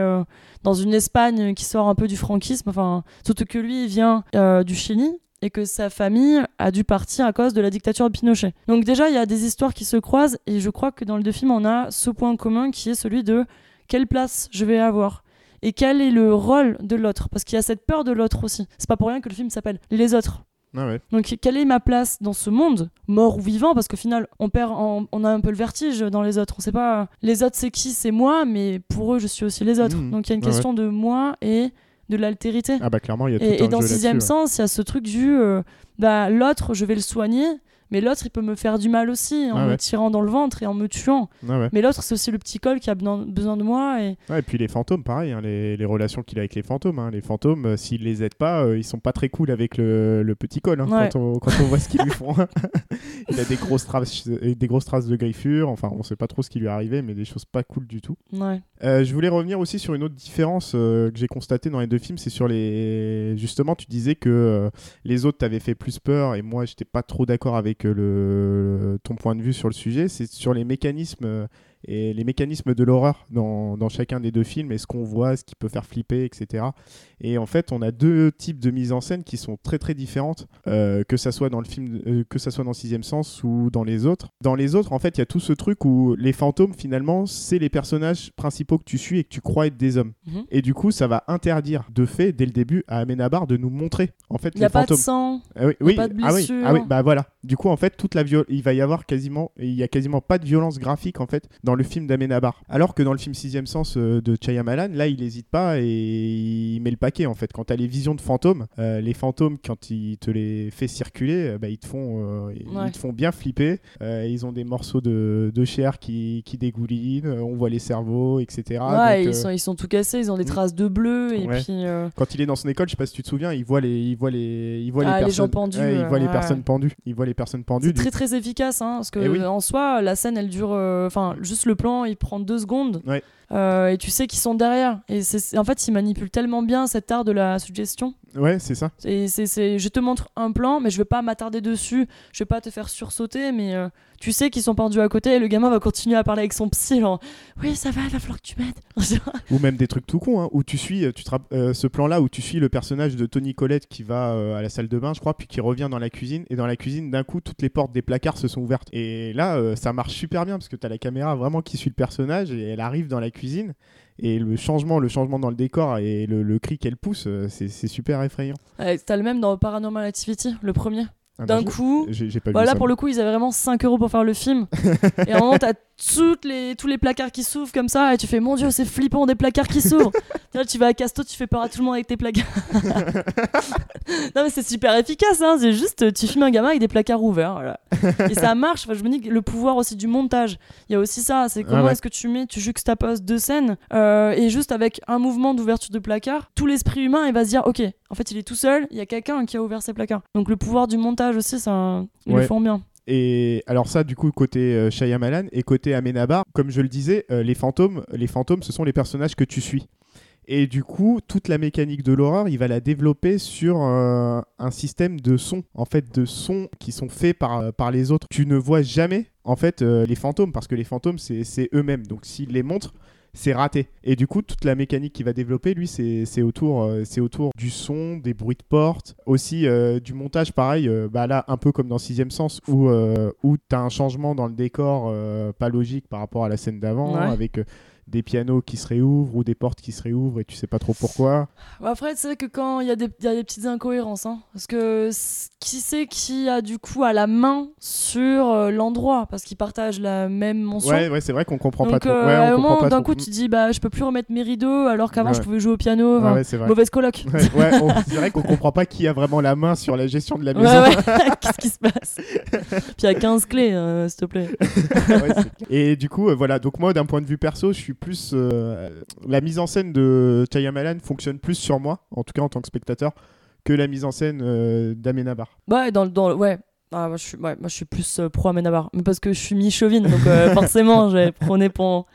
dans une Espagne qui sort un peu du franquisme, enfin, surtout que lui, il vient du Chili et que sa famille a dû partir à cause de la dictature de Pinochet. Donc déjà, il y a des histoires qui se croisent et je crois que dans les deux films, on a ce point commun qui est celui de quelle place je vais avoir et quel est le rôle de l'autre parce qu'il y a cette peur de l'autre aussi. C'est pas pour rien que le film s'appelle Les autres.
Ah ouais.
Donc quelle est ma place dans ce monde, mort ou vivant? Parce qu'au final, on perd, en- on a un peu le vertige dans les autres. On sait pas, les autres c'est qui, c'est moi, mais pour eux je suis aussi les autres.
Mhm.
Donc il y a une question de moi et de l'altérité.
Ah bah clairement, il y a tout
et,
un
et dans
jeu
sixième sens, il y a ce truc du, euh, bah l'autre je vais le soigner, mais l'autre il peut me faire du mal aussi en
Ah
me tirant dans le ventre et en me tuant.
Ah ouais.
Mais l'autre c'est aussi le petit col qui a besoin de moi et
puis les fantômes, pareil, hein, les, les relations qu'il a avec les fantômes. hein. Les fantômes, euh, s'il les aide pas, euh, ils sont pas très cool avec le, le petit col. hein,
Ouais.
quand, on, quand on voit ce qu'ils lui font. Il a des grosses, traces, euh, des grosses traces de griffures. Enfin, on sait pas trop ce qui lui est arrivé, mais des choses pas cool du tout. Euh, je voulais revenir aussi sur une autre différence euh, que j'ai constatée dans les deux films, c'est sur les. Justement, tu disais que les autres t'avaient fait plus peur et moi, j'étais pas trop d'accord avec euh, le... ton point de vue sur le sujet. C'est sur les mécanismes euh, et les mécanismes de l'horreur dans, dans chacun des deux films et ce qu'on voit, ce qui peut faire flipper, etc. Et en fait, on a deux types de mise en scène qui sont très très différentes, euh, que ça soit dans le film, euh, que ça soit dans Sixième Sens ou dans les autres. Dans les autres, en fait, il y a tout ce truc où les fantômes, finalement, c'est les personnages principaux que tu suis et que tu crois être des hommes.
Mhm.
Et du coup, ça va interdire de fait, dès le début, à Amenabar de nous montrer en fait
Il n'y a
les
pas
fantômes.
de sang.
Ah oui,
y a
oui,
pas de
ah oui, ah oui, bah voilà. Du coup, en fait, toute la viol- il va y avoir quasiment, il y a quasiment pas de violence graphique en fait dans le film d'Amenabar. Alors que dans le film Sixième Sens euh, de Chayamalan, là, il hésite pas et il met le paquet en fait. Quand t'as les visions de fantômes, euh, les fantômes quand il te les fait circuler, euh, bah, ils te font, euh, ils te font bien flipper. Euh, ils ont des morceaux de, de chair qui, qui dégoulinent, on voit les cerveaux, etc.
ouais,
Donc,
ils, sont, ils sont tout cassés, ils ont des
mm.
traces de bleu et
Ouais.
puis.
quand il est dans son école, je sais pas si tu te souviens, il voit les, il voit les, il voit
Ah,
les
les
personnes,
gens pendus,
Ouais, il voit les personnes pendues, il voit les personnes pendues.
C'est
du
très très efficace, hein, parce que
Eh oui.
en soi, la scène elle dure. Enfin, juste le plan il prend deux secondes. Euh, et tu sais qu'ils sont derrière. Et c'est en fait, ils manipulent tellement bien cet art de la suggestion.
Ouais, c'est ça.
Et c'est c'est- je te montre un plan, mais je vais pas m'attarder dessus. Je vais pas te faire sursauter, mais euh, tu sais qu'ils sont pendus à côté. Et le gamin va continuer à parler avec son psy, genre oui, ça va, il va falloir que tu m'aides.
Ou même des trucs tout cons, hein, où tu suis, tu te euh, ce plan-là où tu suis le personnage de Tony Collette qui va euh, à la salle de bain, je crois, puis qui revient dans la cuisine, et dans la cuisine, d'un coup, toutes les portes des placards se sont ouvertes. Et là, euh, ça marche super bien parce que tu as la caméra vraiment qui suit le personnage et elle arrive dans la cuisine. Et le changement, le changement dans le décor et le, cri qu'elle pousse, euh, c'est c'est super effrayant.
Ouais, T'as le même dans Paranormal Activity, le premier?
Ah bah,
D'un
je-
coup,
j'ai pas
Voilà,
ça,
pour le coup, ils avaient vraiment 5 euros pour faire le film. et à un moment, t'as toutes les, tous les placards qui s'ouvrent comme ça, et tu fais, mon dieu, c'est flippant, des placards qui s'ouvrent. Tu vas à Casto, tu fais peur à tout le monde avec tes placards. non, mais c'est super efficace, hein. c'est juste, tu filmes un gamin avec des placards ouverts. Voilà. Et ça marche. Enfin, je me dis que le pouvoir aussi du montage, il y a aussi ça. C'est comment
Ah ouais.
est-ce que tu mets, tu juxtaposes deux scènes, euh, et juste avec un mouvement d'ouverture de placard, tout l'esprit humain, il va se dire, ok, en fait, il est tout seul, il y a quelqu'un qui a ouvert ses placards. Donc le pouvoir du montage aussi, ça, ils
Ouais.
le font bien.
Et alors ça, du coup, côté euh, Shyamalan et côté Amenabar, comme je le disais, euh, les fantômes, les fantômes, ce sont les personnages que tu suis. Et du coup, toute la mécanique de l'horreur, il va la développer sur euh, un système de sons, en fait, de sons qui sont faits par, euh, par les autres. Tu ne vois jamais, en fait, les fantômes, parce que les fantômes, c'est c'est eux-mêmes. Donc, s'ils les montrent, c'est raté. Et du coup, toute la mécanique qu'il va développer, lui, c'est c'est autour, euh, c'est autour du son, des bruits de porte, aussi euh, du montage, pareil, euh, bah là, un peu comme dans Sixième Sens, où, où tu as un changement dans le décor pas logique par rapport à la scène d'avant,
Ouais.
avec des pianos qui se réouvrent ou des portes qui se réouvrent et tu sais pas trop pourquoi.
Bah, Après, c'est vrai que quand il y, a des- il y a des petites incohérences, hein, parce que qui c'est qui a du coup à la main sur euh, l'endroit, parce qu'ils partagent la même mention.
Ouais, ouais, c'est vrai qu'on comprend
Donc
pas trop.
euh,
Ouais,
à un moment, d'un coup, tu dis bah je peux plus remettre mes rideaux alors qu'avant
Ouais.
je pouvais jouer au piano.
Ouais,
enfin,
ouais, c'est vrai.
Mauvaise coloc.
Ouais, on dirait qu'on comprend pas qui a vraiment la main sur la gestion de la maison.
Qu'est-ce qui se passe? Puis il y a 15 clés, euh, s'il te plaît.
C'est et du coup, euh, voilà. Donc moi, d'un point de vue perso, je suis plus euh, la mise en scène de Shyamalan fonctionne plus sur moi, en tout cas en tant que spectateur, que la mise en scène euh, d'Amenabar.
Ouais, dans, le- dans, ouais. Ah, moi, je suis, ouais, moi, je suis plus euh, pro Amenabar. Mais parce que je suis mi-chauvine, donc euh, forcément, j'ai prôné pour,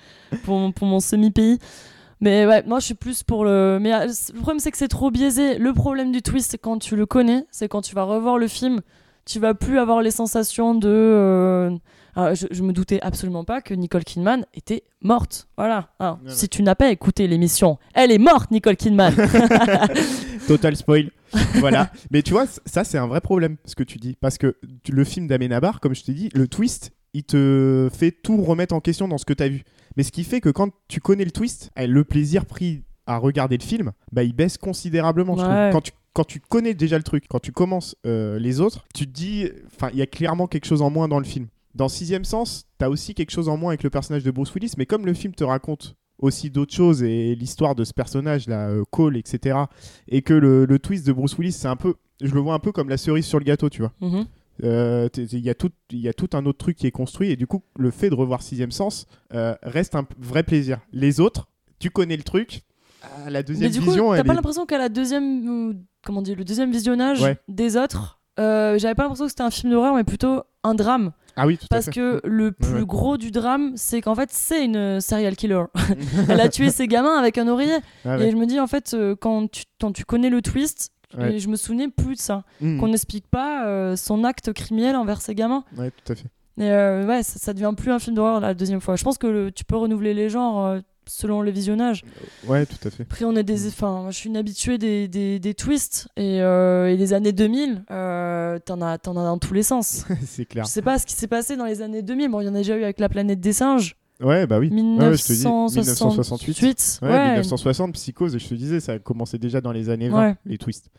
pour, pour mon semi-pays. Mais ouais, moi, je suis plus pour le. Mais le problème, c'est que c'est trop biaisé. Le problème du twist, c'est quand tu le connais, c'est quand tu vas revoir le film, tu vas plus avoir les sensations de. Euh, je, je me doutais absolument pas que Nicole Kidman était morte. Voilà.
Ouais,
Si tu n'as pas écouté l'émission, elle est morte, Nicole Kidman.
Total spoil. voilà. Mais tu vois, ça, c'est un vrai problème, ce que tu dis. Parce que le film d'Amenabar, comme je t'ai dit, le twist, il te fait tout remettre en question dans ce que tu as vu. Mais ce qui fait que quand tu connais le twist, eh, le plaisir pris à regarder le film, bah, il baisse considérablement. je trouve.
Ouais.
Quand, tu, quand tu connais déjà le truc, quand tu commences euh, les autres, tu te dis, enfin, il y a clairement quelque chose en moins dans le film. Dans Sixième Sens, t'as aussi quelque chose en moins avec le personnage de Bruce Willis, mais comme le film te raconte aussi d'autres choses et l'histoire de ce personnage là, euh, Cole, etc. Et que le, le twist de Bruce Willis, c'est un peu, je le vois un peu comme la cerise sur le gâteau, tu vois.
Mhm.
Euh, Il y, a tout- il y a tout un autre truc qui est construit et du coup, le fait de revoir Sixième Sens euh, reste un vrai plaisir. Les autres, tu connais le truc. ah, la deuxième
Mais du
vision,
t'as pas
est-
l'impression qu'à la deuxième, comment dire, le deuxième visionnage
Ouais.
des autres, euh, j'avais pas l'impression que c'était un film d'horreur, mais plutôt un drame.
Ah oui, tout
Parce
à fait.
que le plus
ouais.
gros du drame, c'est qu'en fait, c'est une serial killer. Elle a tué ses gamins avec un oreiller.
Ah ouais.
Et je me dis, en fait, euh, quand tu, quand tu connais le twist,
Ouais.
et je me souvenais plus de ça.
Mhm.
Qu'on n'explique pas euh, son acte criminel envers ses gamins.
Ouais, tout à fait.
Et euh, ouais, ça, ça devient plus un film d'horreur la deuxième fois. Je pense que le- tu peux renouveler les genres euh, selon les visionnages.
Ouais, tout à fait.
Après, on est des, enfin, moi, je suis une habituée des, des, des twists et, euh, et les années 2000, euh, t'en as, as dans tous les sens.
c'est clair.
Je sais pas ce qui s'est passé dans les années 2000. Bon, il y en a déjà eu avec la planète des singes,
Ouais, bah oui. Ouais, ouais, je te dis,
1968.
1968. Ouais,
Ouais.
1960, Psychose, je te disais, ça a commencé déjà dans les années 20,
Ouais.
les twists.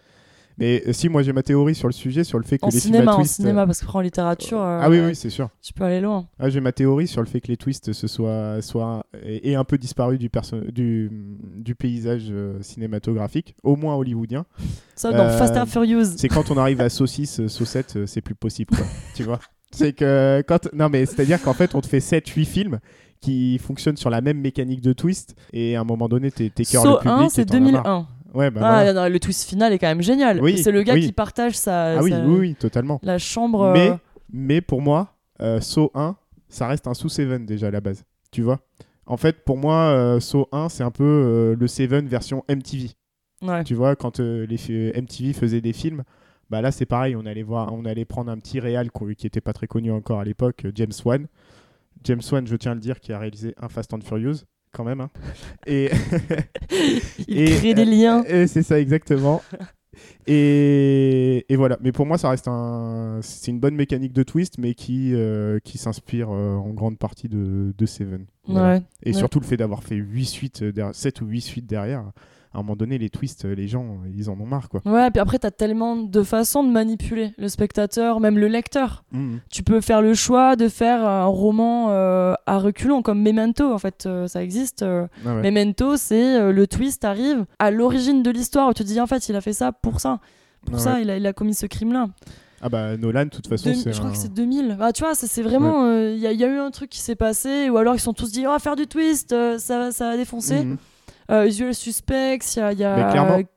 Mais euh, si, moi j'ai ma théorie sur le sujet, sur le fait que
En
les
cinéma,
films à
en cinéma, parce qu'après en littérature, euh,
Ah oui, oui, c'est sûr.
tu peux aller loin.
Ah, j'ai ma théorie sur le fait que les twists se soient, soient et, et un peu disparus du, du, du paysage euh, cinématographique, au moins hollywoodien.
Ça, dans
Euh,
Fast and Furious.
C'est quand on arrive à saucisse, euh, saucette, euh, c'est plus possible, quoi. tu vois C'est que quand. Non, mais c'est-à-dire qu'en fait, on te fait 7-8 films qui fonctionnent sur la même mécanique de twist, et à un moment donné, t'es cœur le
Saut
public.
1,
et
c'est
t'en as marre.
2001.
Ouais, bah
ah,
voilà.
non, le twist final est quand même génial.
Oui,
c'est le gars
oui.
qui partage sa,
Ah oui,
sa-
oui, oui, totalement.
la chambre. euh,
Mais, mais pour moi, euh, Saw 1, ça reste un sous Seven déjà à la base. Tu vois? En fait, pour moi, euh, Saw 1, c'est un peu euh, le Seven version MTV.
ouais.
Tu vois, quand euh, les MTV faisaient des films, bah là c'est pareil, on allait voir, on allait prendre un petit réal qui était pas très connu encore à l'époque, James Wan. James Wan, je tiens à le dire, qui a réalisé un Fast and Furious quand même. hein. Et
Il
et-
crée des liens.
et c'est ça exactement. Et, et voilà. Mais pour moi, ça reste un, c'est une bonne mécanique de twist, mais qui qui, qui s'inspire euh, en grande partie de, de Seven. Voilà.
Ouais.
Et
Ouais.
surtout le fait d'avoir fait 8 suites, euh, derrière- 7 ou 8 suites derrière. À un moment donné, les twists, euh, les gens, euh, ils en ont marre, quoi.
Ouais, puis après, t'as tellement de façons de manipuler le spectateur, même le lecteur.
Mhm.
Tu peux faire le choix de faire un roman euh, à reculons, comme Memento, en fait, euh, ça existe. euh.
Ah ouais.
Memento, c'est euh, le twist arrive à l'origine de l'histoire, où tu te dis, en fait, il a fait ça pour ça. Pour
Ah
ça,
ouais.
il a, il a commis ce crime-là.
Ah bah Nolan, de toute façon, c'est
je crois
un-
que c'est 2000. Bah, tu vois, c'est vraiment. euh, Il y, a- il y a eu un truc qui s'est passé, ou alors ils sont tous dit, oh, faire du twist, euh, ça, va- ça va défoncer.
Mhm.
Euh, Usual Suspects, il y a, y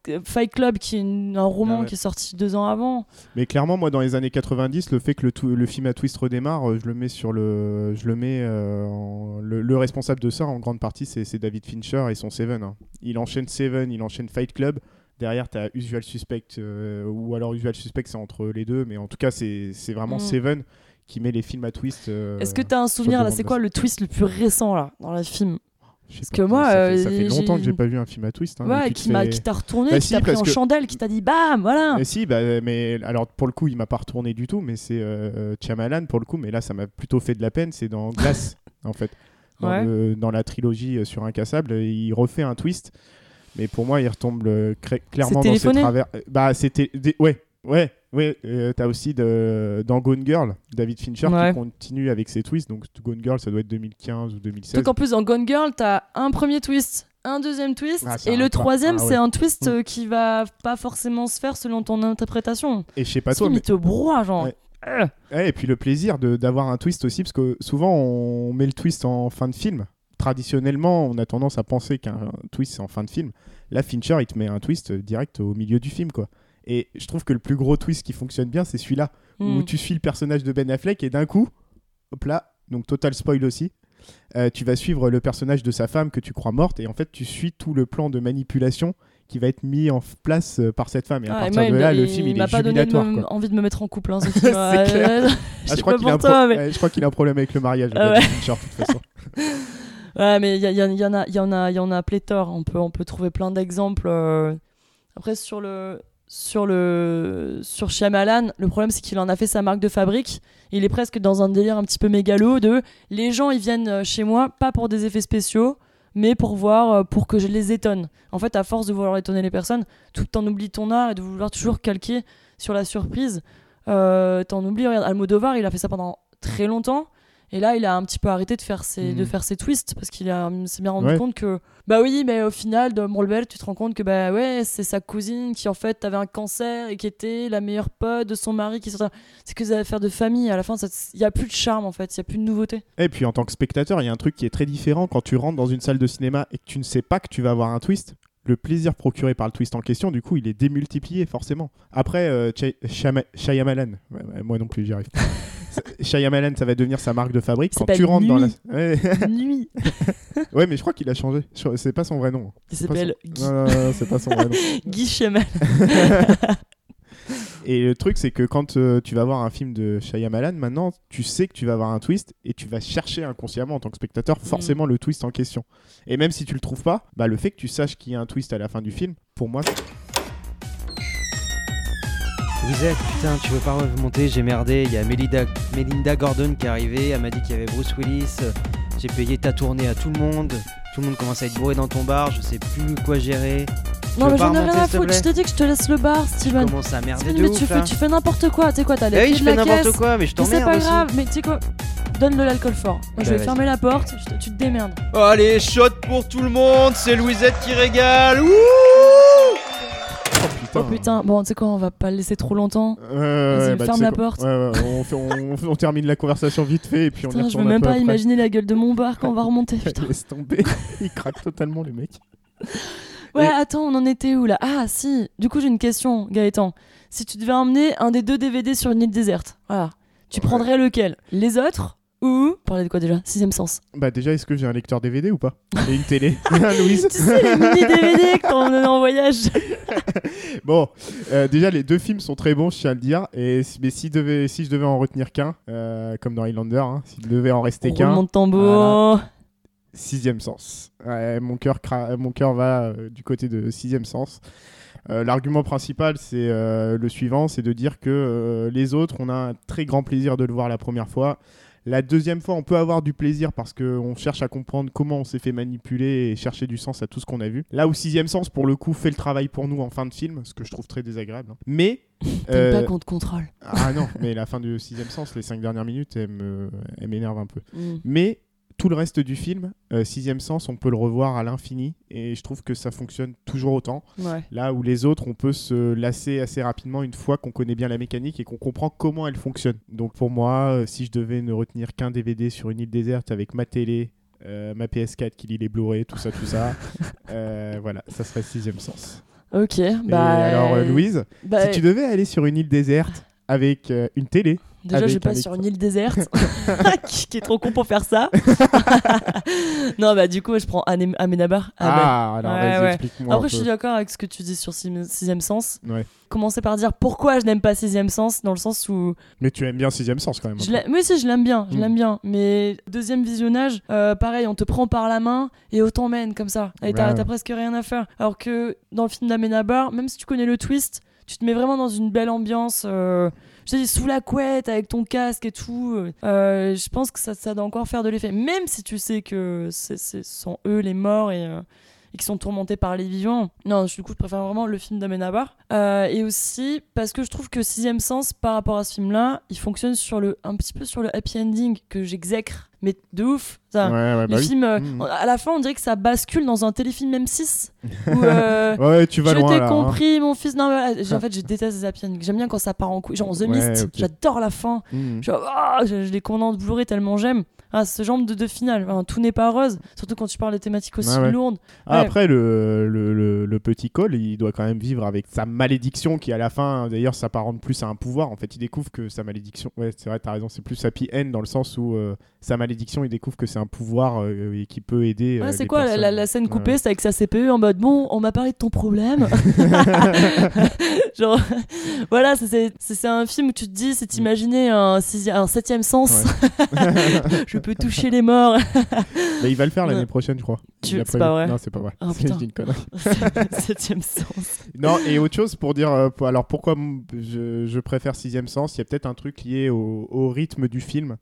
euh, Fight Club qui est une- un roman
Ah ouais.
qui est sorti deux ans avant.
Mais clairement, moi, dans les années 90, le fait que le, film à twist redémarre, euh, je le mets sur le, je le mets euh, en- le, le responsable de ça en grande partie, c'est David Fincher et son Seven. hein. Il enchaîne Seven, il enchaîne Fight Club. Derrière, tu as Usual Suspect, euh, ou alors Usual Suspect, c'est entre les deux, mais en tout cas, c'est vraiment
Mm.
Seven qui met les films à twist. euh,
Est-ce que tu as un souvenir là C'est quoi le twist le plus récent là dans le film parce que moi,
ça fait, ça
euh,
fait longtemps que
j'ai-
pas vu un film à twist. hein,
Ouais, qui t'a retourné,
Bah
qui
si,
t'a pris en
que-
chandelle, qui t'a dit bam, voilà.
Mais si, bah, mais alors pour le coup, il m'a pas retourné du tout, mais c'est euh, Shyamalan pour le coup, mais là ça m'a plutôt fait de la peine, c'est dans Glace en fait. dans,
Ouais.
le- dans la trilogie euh, sur Incassable. Il refait un twist, mais pour moi, il retombe euh, clairement dans ses travers. Euh, Bah, c'était. Ouais, ouais, ouais. euh, T'as aussi de... dans Gone Girl, David Fincher
Ouais.
qui continue avec ses twists. Donc, Gone Girl, ça doit être 2015 ou 2016.
Truc en plus, dans Gone Girl, t'as un premier twist, un deuxième twist,
Ah,
et le troisième,
ah ouais.
c'est un twist
Mm.
euh, qui va pas forcément se faire selon ton interprétation.
Et je sais pas toi, mais.
te broie, genre.
Ouais.
Euh.
Ouais, et puis le plaisir d'avoir un twist aussi, parce que souvent on met le twist en fin de film. Traditionnellement, on a tendance à penser qu'un twist c'est en fin de film. Là, Fincher, il te met un twist direct au milieu du film, quoi. Et je trouve que le plus gros twist qui fonctionne bien, c'est celui-là, où
Mm.
tu suis le personnage de Ben Affleck et d'un coup, hop là, donc total spoil aussi, euh, tu vas suivre le personnage de sa femme que tu crois morte, et en fait, tu suis tout le plan de manipulation qui va être mis en place euh, par cette femme. Et à
Ah,
partir
moi,
de
il
là,
me-
le film, il, est
pas donné me- envie de me mettre en couple. Hein, ce
C'est clair. Ah,
je
crois qu'il a, un
pour toi,
pro-
mais-
ouais, je crois qu'il a un problème avec le mariage.
Ah ouais.
Fincher, de toute façon.
Ouais, mais il y, il y en- il y en a, il y en a, il y en a pléthore. On peut, on peut trouver plein d'exemples. euh. Après, sur le, sur le, sur Shyamalan, le problème c'est qu'il en a fait sa marque de fabrique. Il est presque dans un délire un petit peu mégalo de les gens ils viennent euh, chez moi pas pour des effets spéciaux, mais pour voir, euh, pour que je les étonne. En fait, à force de vouloir étonner les personnes, tout t'en oublies ton art et de vouloir toujours calquer sur la surprise. Euh, t'en oublies. Regarde, Almodovar, il a fait ça pendant très longtemps. Et là, il a un petit peu arrêté de faire ses, de faire ses twists parce qu'il s'est bien rendu
Ouais.
compte que, bah oui, mais au final, de Morbel, tu te rends compte que, bah ouais, c'est sa cousine qui en fait avait un cancer et qui était la meilleure pote de son mari. qui C'est que des affaires de famille. À la fin, il y a plus de charme en fait, il y a plus de nouveauté.
Et puis en tant que spectateur, il y a un truc qui est très différent quand tu rentres dans une salle de cinéma et que tu ne sais pas que tu vas avoir un twist. Le plaisir procuré par le twist en question, du coup, il est démultiplié forcément. Après, euh, Shyamalan, ouais, ouais, moi non plus, j'y arrive. Shyamalan, ça va devenir sa marque de fabrique.
Il
Quand tu rentres dans la.
Nuit.
Ouais.
Nuit.
ouais, mais je crois qu'il a changé. C'est pas son vrai nom.
Il
C'est pas
s'appelle
son-
Guy,
Non, non, non, c'est pas son vrai nom.
Guy Chemal.
Et le truc, c'est que quand euh, tu vas voir un film de Shyamalan, maintenant, tu sais que tu vas avoir un twist et tu vas chercher inconsciemment en tant que spectateur
Mm.
forcément le twist en question. Et même si tu le trouves pas, bah, le fait que tu saches qu'il y a un twist à la fin du film, pour moi,
Vous êtes, putain, tu veux pas remonter, j'ai merdé. Il y a Melinda, Melinda Gordon qui est arrivée, elle m'a dit qu'il y avait Bruce Willis. J'ai payé ta tournée à tout le monde. Tout le monde commence à être bourré dans ton bar, je sais plus quoi gérer.
Non, mais j'en ai rien à foutre. Je t'ai dit que je te laisse le bar, Steven.
Commence à merder
Steven,
de
mais
ouf,
tu fais, tu n'importe quoi. Tu sais quoi, t'as les
Eh oui, je
de
fais n'importe quoi, mais je
Mais c'est
t'emmerde
pas
aussi.
grave, mais tu sais quoi Donne de l'alcool fort. Moi, je
Bah,
vais fermer la porte, je te- tu te démerdes.
Allez, shot pour tout le monde, c'est Louisette qui régale. Ouh
putain.
Oh putain, bon, tu sais quoi, on va pas le laisser trop longtemps.
Euh,
Vas-y,
ouais, bah,
ferme la
quoi.
porte.
Ouais, ouais, on, fait- on- on termine la conversation vite fait et puis on y
Putain, je
un
même pas
après.
imaginer la gueule de mon bar quand on va remonter. Putain.
Laisse tomber. Il craque totalement, les mecs.
Ouais,
Et-
attends, on en était où là? Ah, si. Du coup, j'ai une question, Gaëtan. Si tu devais emmener un des deux DVD sur une île déserte, voilà, tu prendrais lequel? Les autres ou Parler de quoi déjà? Sixième sens.
Bah, déjà, est-ce que j'ai un lecteur DVD ou pas? Et une télé Louise
tu sais, les mini DVD quand on est en voyage.
Bon, euh, déjà les deux films sont très bons, je tiens à le dire. Et si- mais si, si je devais en retenir qu'un, euh, comme dans Highlander, hein, s'il devait en rester qu'un,
Roulement de tambour.
sixième sens. Ouais, mon cœur cra- mon cœur va euh, du côté de sixième sens. Euh, L'argument principal, c'est euh, le suivant, c'est de dire que euh, les autres, on a un très grand plaisir de le voir la première fois. La deuxième fois, on peut avoir du plaisir parce qu'on cherche à comprendre comment on s'est fait manipuler et chercher du sens à tout ce qu'on a vu. Là où sixième sens, pour le coup, fait le travail pour nous en fin de film, ce que je trouve très désagréable. hein. Mais euh,
pas qu'on te contrôle.
ah non, mais la fin du sixième sens, les cinq dernières minutes, elle me- elle m'énerve un peu.
Mm.
Mais tout le reste du film, euh, sixième sens, on peut le revoir à l'infini et je trouve que ça fonctionne toujours autant.
Ouais.
Là où les autres, on peut se lasser assez rapidement une fois qu'on connaît bien la mécanique et qu'on comprend comment elle fonctionne. Donc pour moi, euh, si je devais ne retenir qu'un DVD sur une île déserte avec ma télé, euh, ma PS4 qui lit les Blu-ray, tout ça, tout ça, voilà, ça serait sixième sens.
Ok.
Et
Bah.
alors Louise,
bah,
si tu devais aller sur une île déserte avec une télé,
Déjà,
avec
je passe sur une île déserte, qui, qui est trop con pour faire ça. non, bah du coup, je prends Amenabar. Ah, bah.
ah, alors
Ouais,
vas-y,
ouais.
explique-moi.
Après, je suis d'accord avec ce que tu dis sur Sixième Sens.
Ouais.
Commencer par dire pourquoi je n'aime pas Sixième Sens, dans le sens où
Mais tu aimes bien sixième sens quand même.
Je oui, si, je l'aime bien, je
Mm.
l'aime bien. Mais deuxième visionnage, euh, pareil, on te prend par la main et on t'emmène comme ça. Et t'as
Ouais.
t'as presque rien à faire. Alors que dans le film d'Amenabar, même si tu connais le twist, tu te mets vraiment dans une belle ambiance. euh, dis, sous la couette, avec ton casque et tout. euh, je pense que ça, ça doit encore faire de l'effet. Même si tu sais que ce sont eux les morts et, euh, et qui sont tourmentés par les vivants. Non, du coup, je préfère vraiment le film d'Amenabar. Euh, et aussi parce que je trouve que Sixième Sens, par rapport à ce film-là, il fonctionne sur le, un petit peu sur le happy ending que j'exècre, mais de ouf. Ça,
Ouais, bah oui.
films, euh,
Mhm.
à la fin, on dirait que ça bascule dans un téléfilm M6. où, euh,
Ouais, tu vas
je t'ai
hein.
compris, mon fils. Non, mais, en fait, je déteste les happy. J'aime bien quand ça part en couille. Genre The Mist, j'adore la fin.
Mhm.
Je, ah, je, je les commande Blu-ray tellement j'aime. Ah, ce genre de, de finale. Enfin, tout n'est pas rose. Surtout quand tu parles des thématiques aussi lourdes.
Ah. Après, le, le, le- le petit Cole, il doit quand même vivre avec sa malédiction qui, à la fin, d'ailleurs, s'apparente plus à un pouvoir. En fait, il découvre que sa malédiction. Ouais, c'est vrai, t'as raison, c'est plus happy end dans le sens où euh, sa malédiction, il découvre que c'est un pouvoir euh, qui peut aider. euh,
Ouais, c'est
les
quoi la,
personnes.
la- la scène coupée. C'est avec sa CPU en mode bon, on m'a parlé de ton problème. Genre, voilà, c'est- c'est c'est- c'est un film où tu te dis, c'est imaginer un, sixième- un septième sens. je peux toucher les morts.
Mais il va le faire l'année prochaine, je crois.
Tu- c'est pas vrai
Non, c'est pas vrai.
Ah,
C'est- une connerie.
septième sens.
Non, et autre chose pour dire. euh, alors pourquoi je, je préfère Sixième Sens Il y a peut-être un truc lié au, au rythme du film.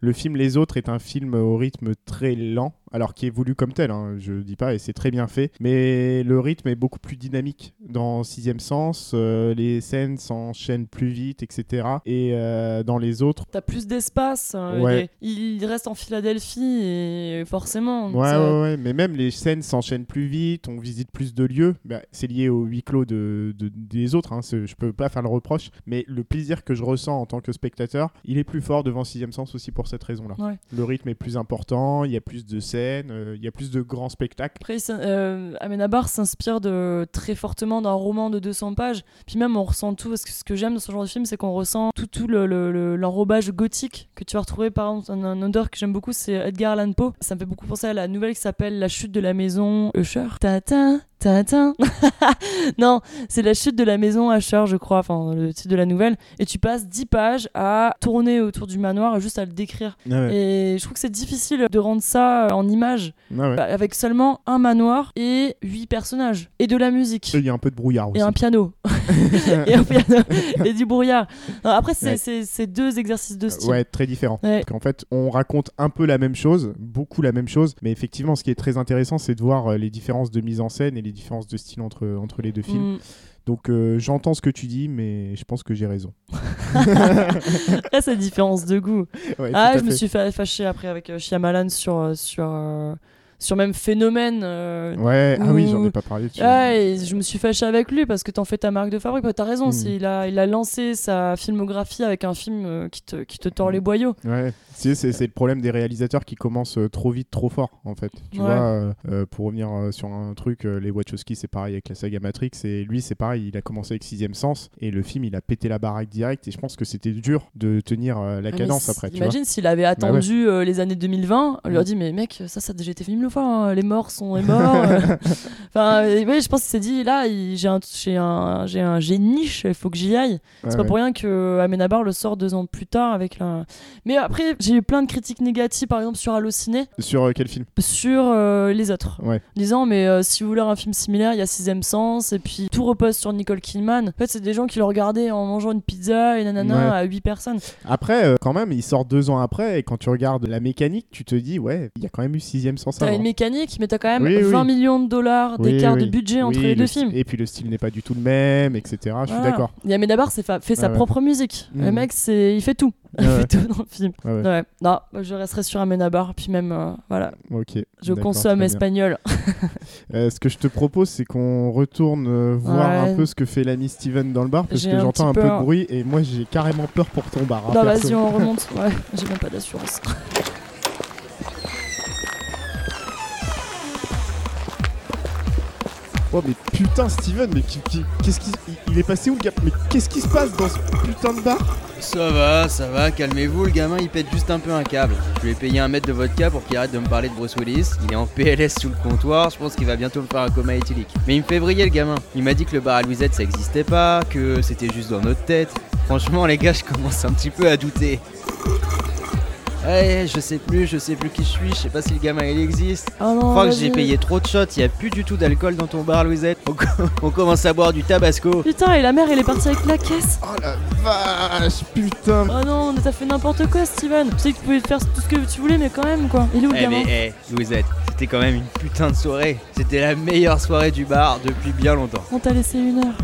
Le film Les Autres est un film au rythme très lent, alors qui est voulu comme tel, hein, je dis pas, et c'est très bien fait. Mais le rythme est beaucoup plus dynamique dans Sixième Sens. euh, les scènes s'enchaînent plus vite, etc. Et euh, dans les autres,
T'as plus d'espace. hein,
Ouais.
il, est- il reste en Philadelphie et forcément.
Ouais, ouais, ouais, mais même les scènes s'enchaînent plus vite, on visite plus de lieux. Bah, c'est lié au huis clos de, de- des autres, hein, je peux pas faire le reproche, mais le plaisir que je ressens en tant que spectateur, il est plus fort devant Sixième Sens aussi pour cette raison-là.
Ouais.
Le rythme est plus important, il y a plus de scènes, euh, il y a plus de grands spectacles.
Après, euh, Amenabar s'inspire de très fortement d'un roman de 200 pages. Puis même, on ressent tout. Parce que ce que j'aime dans ce genre de film, c'est qu'on ressent tout, tout le- le- le- l'enrobage gothique que tu vas retrouver. Par exemple, un, un auteur que j'aime beaucoup, c'est Edgar Allan Poe. Ça me fait beaucoup penser à la nouvelle qui s'appelle La chute de la maison Usher. non, c'est La chute de la maison Usher, je crois. Enfin, le titre de la nouvelle. Et tu passes 10 pages à tourner autour du manoir et juste à le décrire.
Ah ouais.
Et je trouve que c'est difficile de rendre ça en image
Ah ouais.
bah, avec seulement un manoir et huit personnages et de la musique
Il y a un peu de brouillard aussi.
et un piano et un piano et du brouillard. Non, après c'est
Ouais.
deux exercices de style.
Ouais, très différent.
Ouais.
Parce qu'en fait, on raconte un peu la même chose, beaucoup la même chose, mais effectivement, ce qui est très intéressant, c'est de voir euh, les différences de mise en scène et les différences de style entre, entre les deux films.
Mm.
Donc, euh, j'entends ce que tu dis, mais je pense que j'ai raison.
Après cette différence de goût.
Ouais,
Ah, je me suis fâché après avec euh, Shyamalan sur euh, sur sur même phénomène. euh,
Ouais, ah oui, j'en ai pas parlé dessus.
Ah, et je me suis fâché avec lui parce que t'en fais ta marque de fabrique. Bah, T'as raison,
Mm.
c'est- il, a, il a lancé sa filmographie avec un film euh, qui, te, qui te tord
Mm.
les boyaux.
Ouais, c'est, c'est, le problème des réalisateurs qui commencent euh, trop vite, trop fort, en fait. Tu
Ouais.
vois, euh, pour revenir sur un truc, les Wachowski, c'est pareil avec la saga Matrix, et lui, c'est pareil, il a commencé avec Sixième Sens, et le film, il a pété la baraque direct, et je pense que c'était dur de tenir la
Ah,
cadence après, tu.
Imagine s'il avait attendu euh, les années 2020, on lui a dit mais mec ça ça a déjà été filmé le fois, hein, les morts sont les morts. euh. enfin euh, ouais, je pense qu'il s'est dit là j'ai un j'ai un j'ai un j'ai une niche, il faut que j'y aille.
Ouais,
C'est pas pour rien que Amenabar le sort deux ans plus tard avec la. Mais après j'ai eu plein de critiques négatives par exemple sur Allociné
Sur euh, quel film?
Sur euh, les autres. Disant, mais euh, si vous voulez un film similaire, il y a Sixième Sens, et puis tout repose sur Nicole Kidman. En fait, c'est des gens qui le regardaient en mangeant une pizza et nanana à 8 personnes.
Après, euh, quand même, il sort deux ans après, et quand tu regardes la mécanique, tu te dis, ouais, il y a quand même eu Sixième Sens avant.
Une mécanique, mais t'as quand même
Oui, oui.
20 millions de dollars d'écart de budget entre les
le
deux films.
Et puis le style n'est pas du tout le même, etc. Je suis
Voilà.
d'accord.
Et Amenabar c'est fa- fait sa propre musique. Le
Mhm.
mec, il fait tout. Il fait tout dans le film.
Ouais.
Non, je resterai sur Amenabar, puis même, euh, voilà,
Ok.
je consomme espagnol.
Euh, ce que je te propose, c'est qu'on retourne euh, voir
Ouais.
un peu ce que fait l'ami Steven dans le bar, parce que j'entends un peu de bruit, et moi j'ai carrément peur pour ton bar. hein,
Non, vas-y, on remonte. Ouais, j'ai même pas d'assurance.
Oh mais putain Steven, mais qu'est-ce qui, il est passé où le gars? Mais qu'est-ce qui se passe dans ce putain de bar?
Ça va, ça va, calmez-vous, le gamin il pète juste un peu un câble. Je lui ai payé un mètre de vodka pour qu'il arrête de me parler de Bruce Willis. Il est en PLS sous le comptoir, je pense qu'il va bientôt me faire un coma éthylique. Mais il me fait briller le gamin. Il m'a dit que le bar à Louisette ça existait pas, que c'était juste dans notre tête. Franchement les gars, je commence un petit peu à douter. Ouais, je sais plus, je sais plus qui je suis, je sais pas si le gamin il existe.
Oh non,
Je crois que j'ai payé trop de shots, il y a plus du tout d'alcool dans ton bar, Louisette. On, co- on commence à boire du tabasco.
Putain, et la mère, elle est partie avec la caisse.
Oh la vache, putain.
Oh non, t'as fait n'importe quoi, Steven. Je sais que tu pouvais faire tout ce que tu voulais, mais quand même, quoi. Il est où le
Eh
gamin
mais, eh, Louisette, c'était quand même une putain de soirée. C'était la meilleure soirée du bar depuis bien longtemps.
On t'a laissé une heure.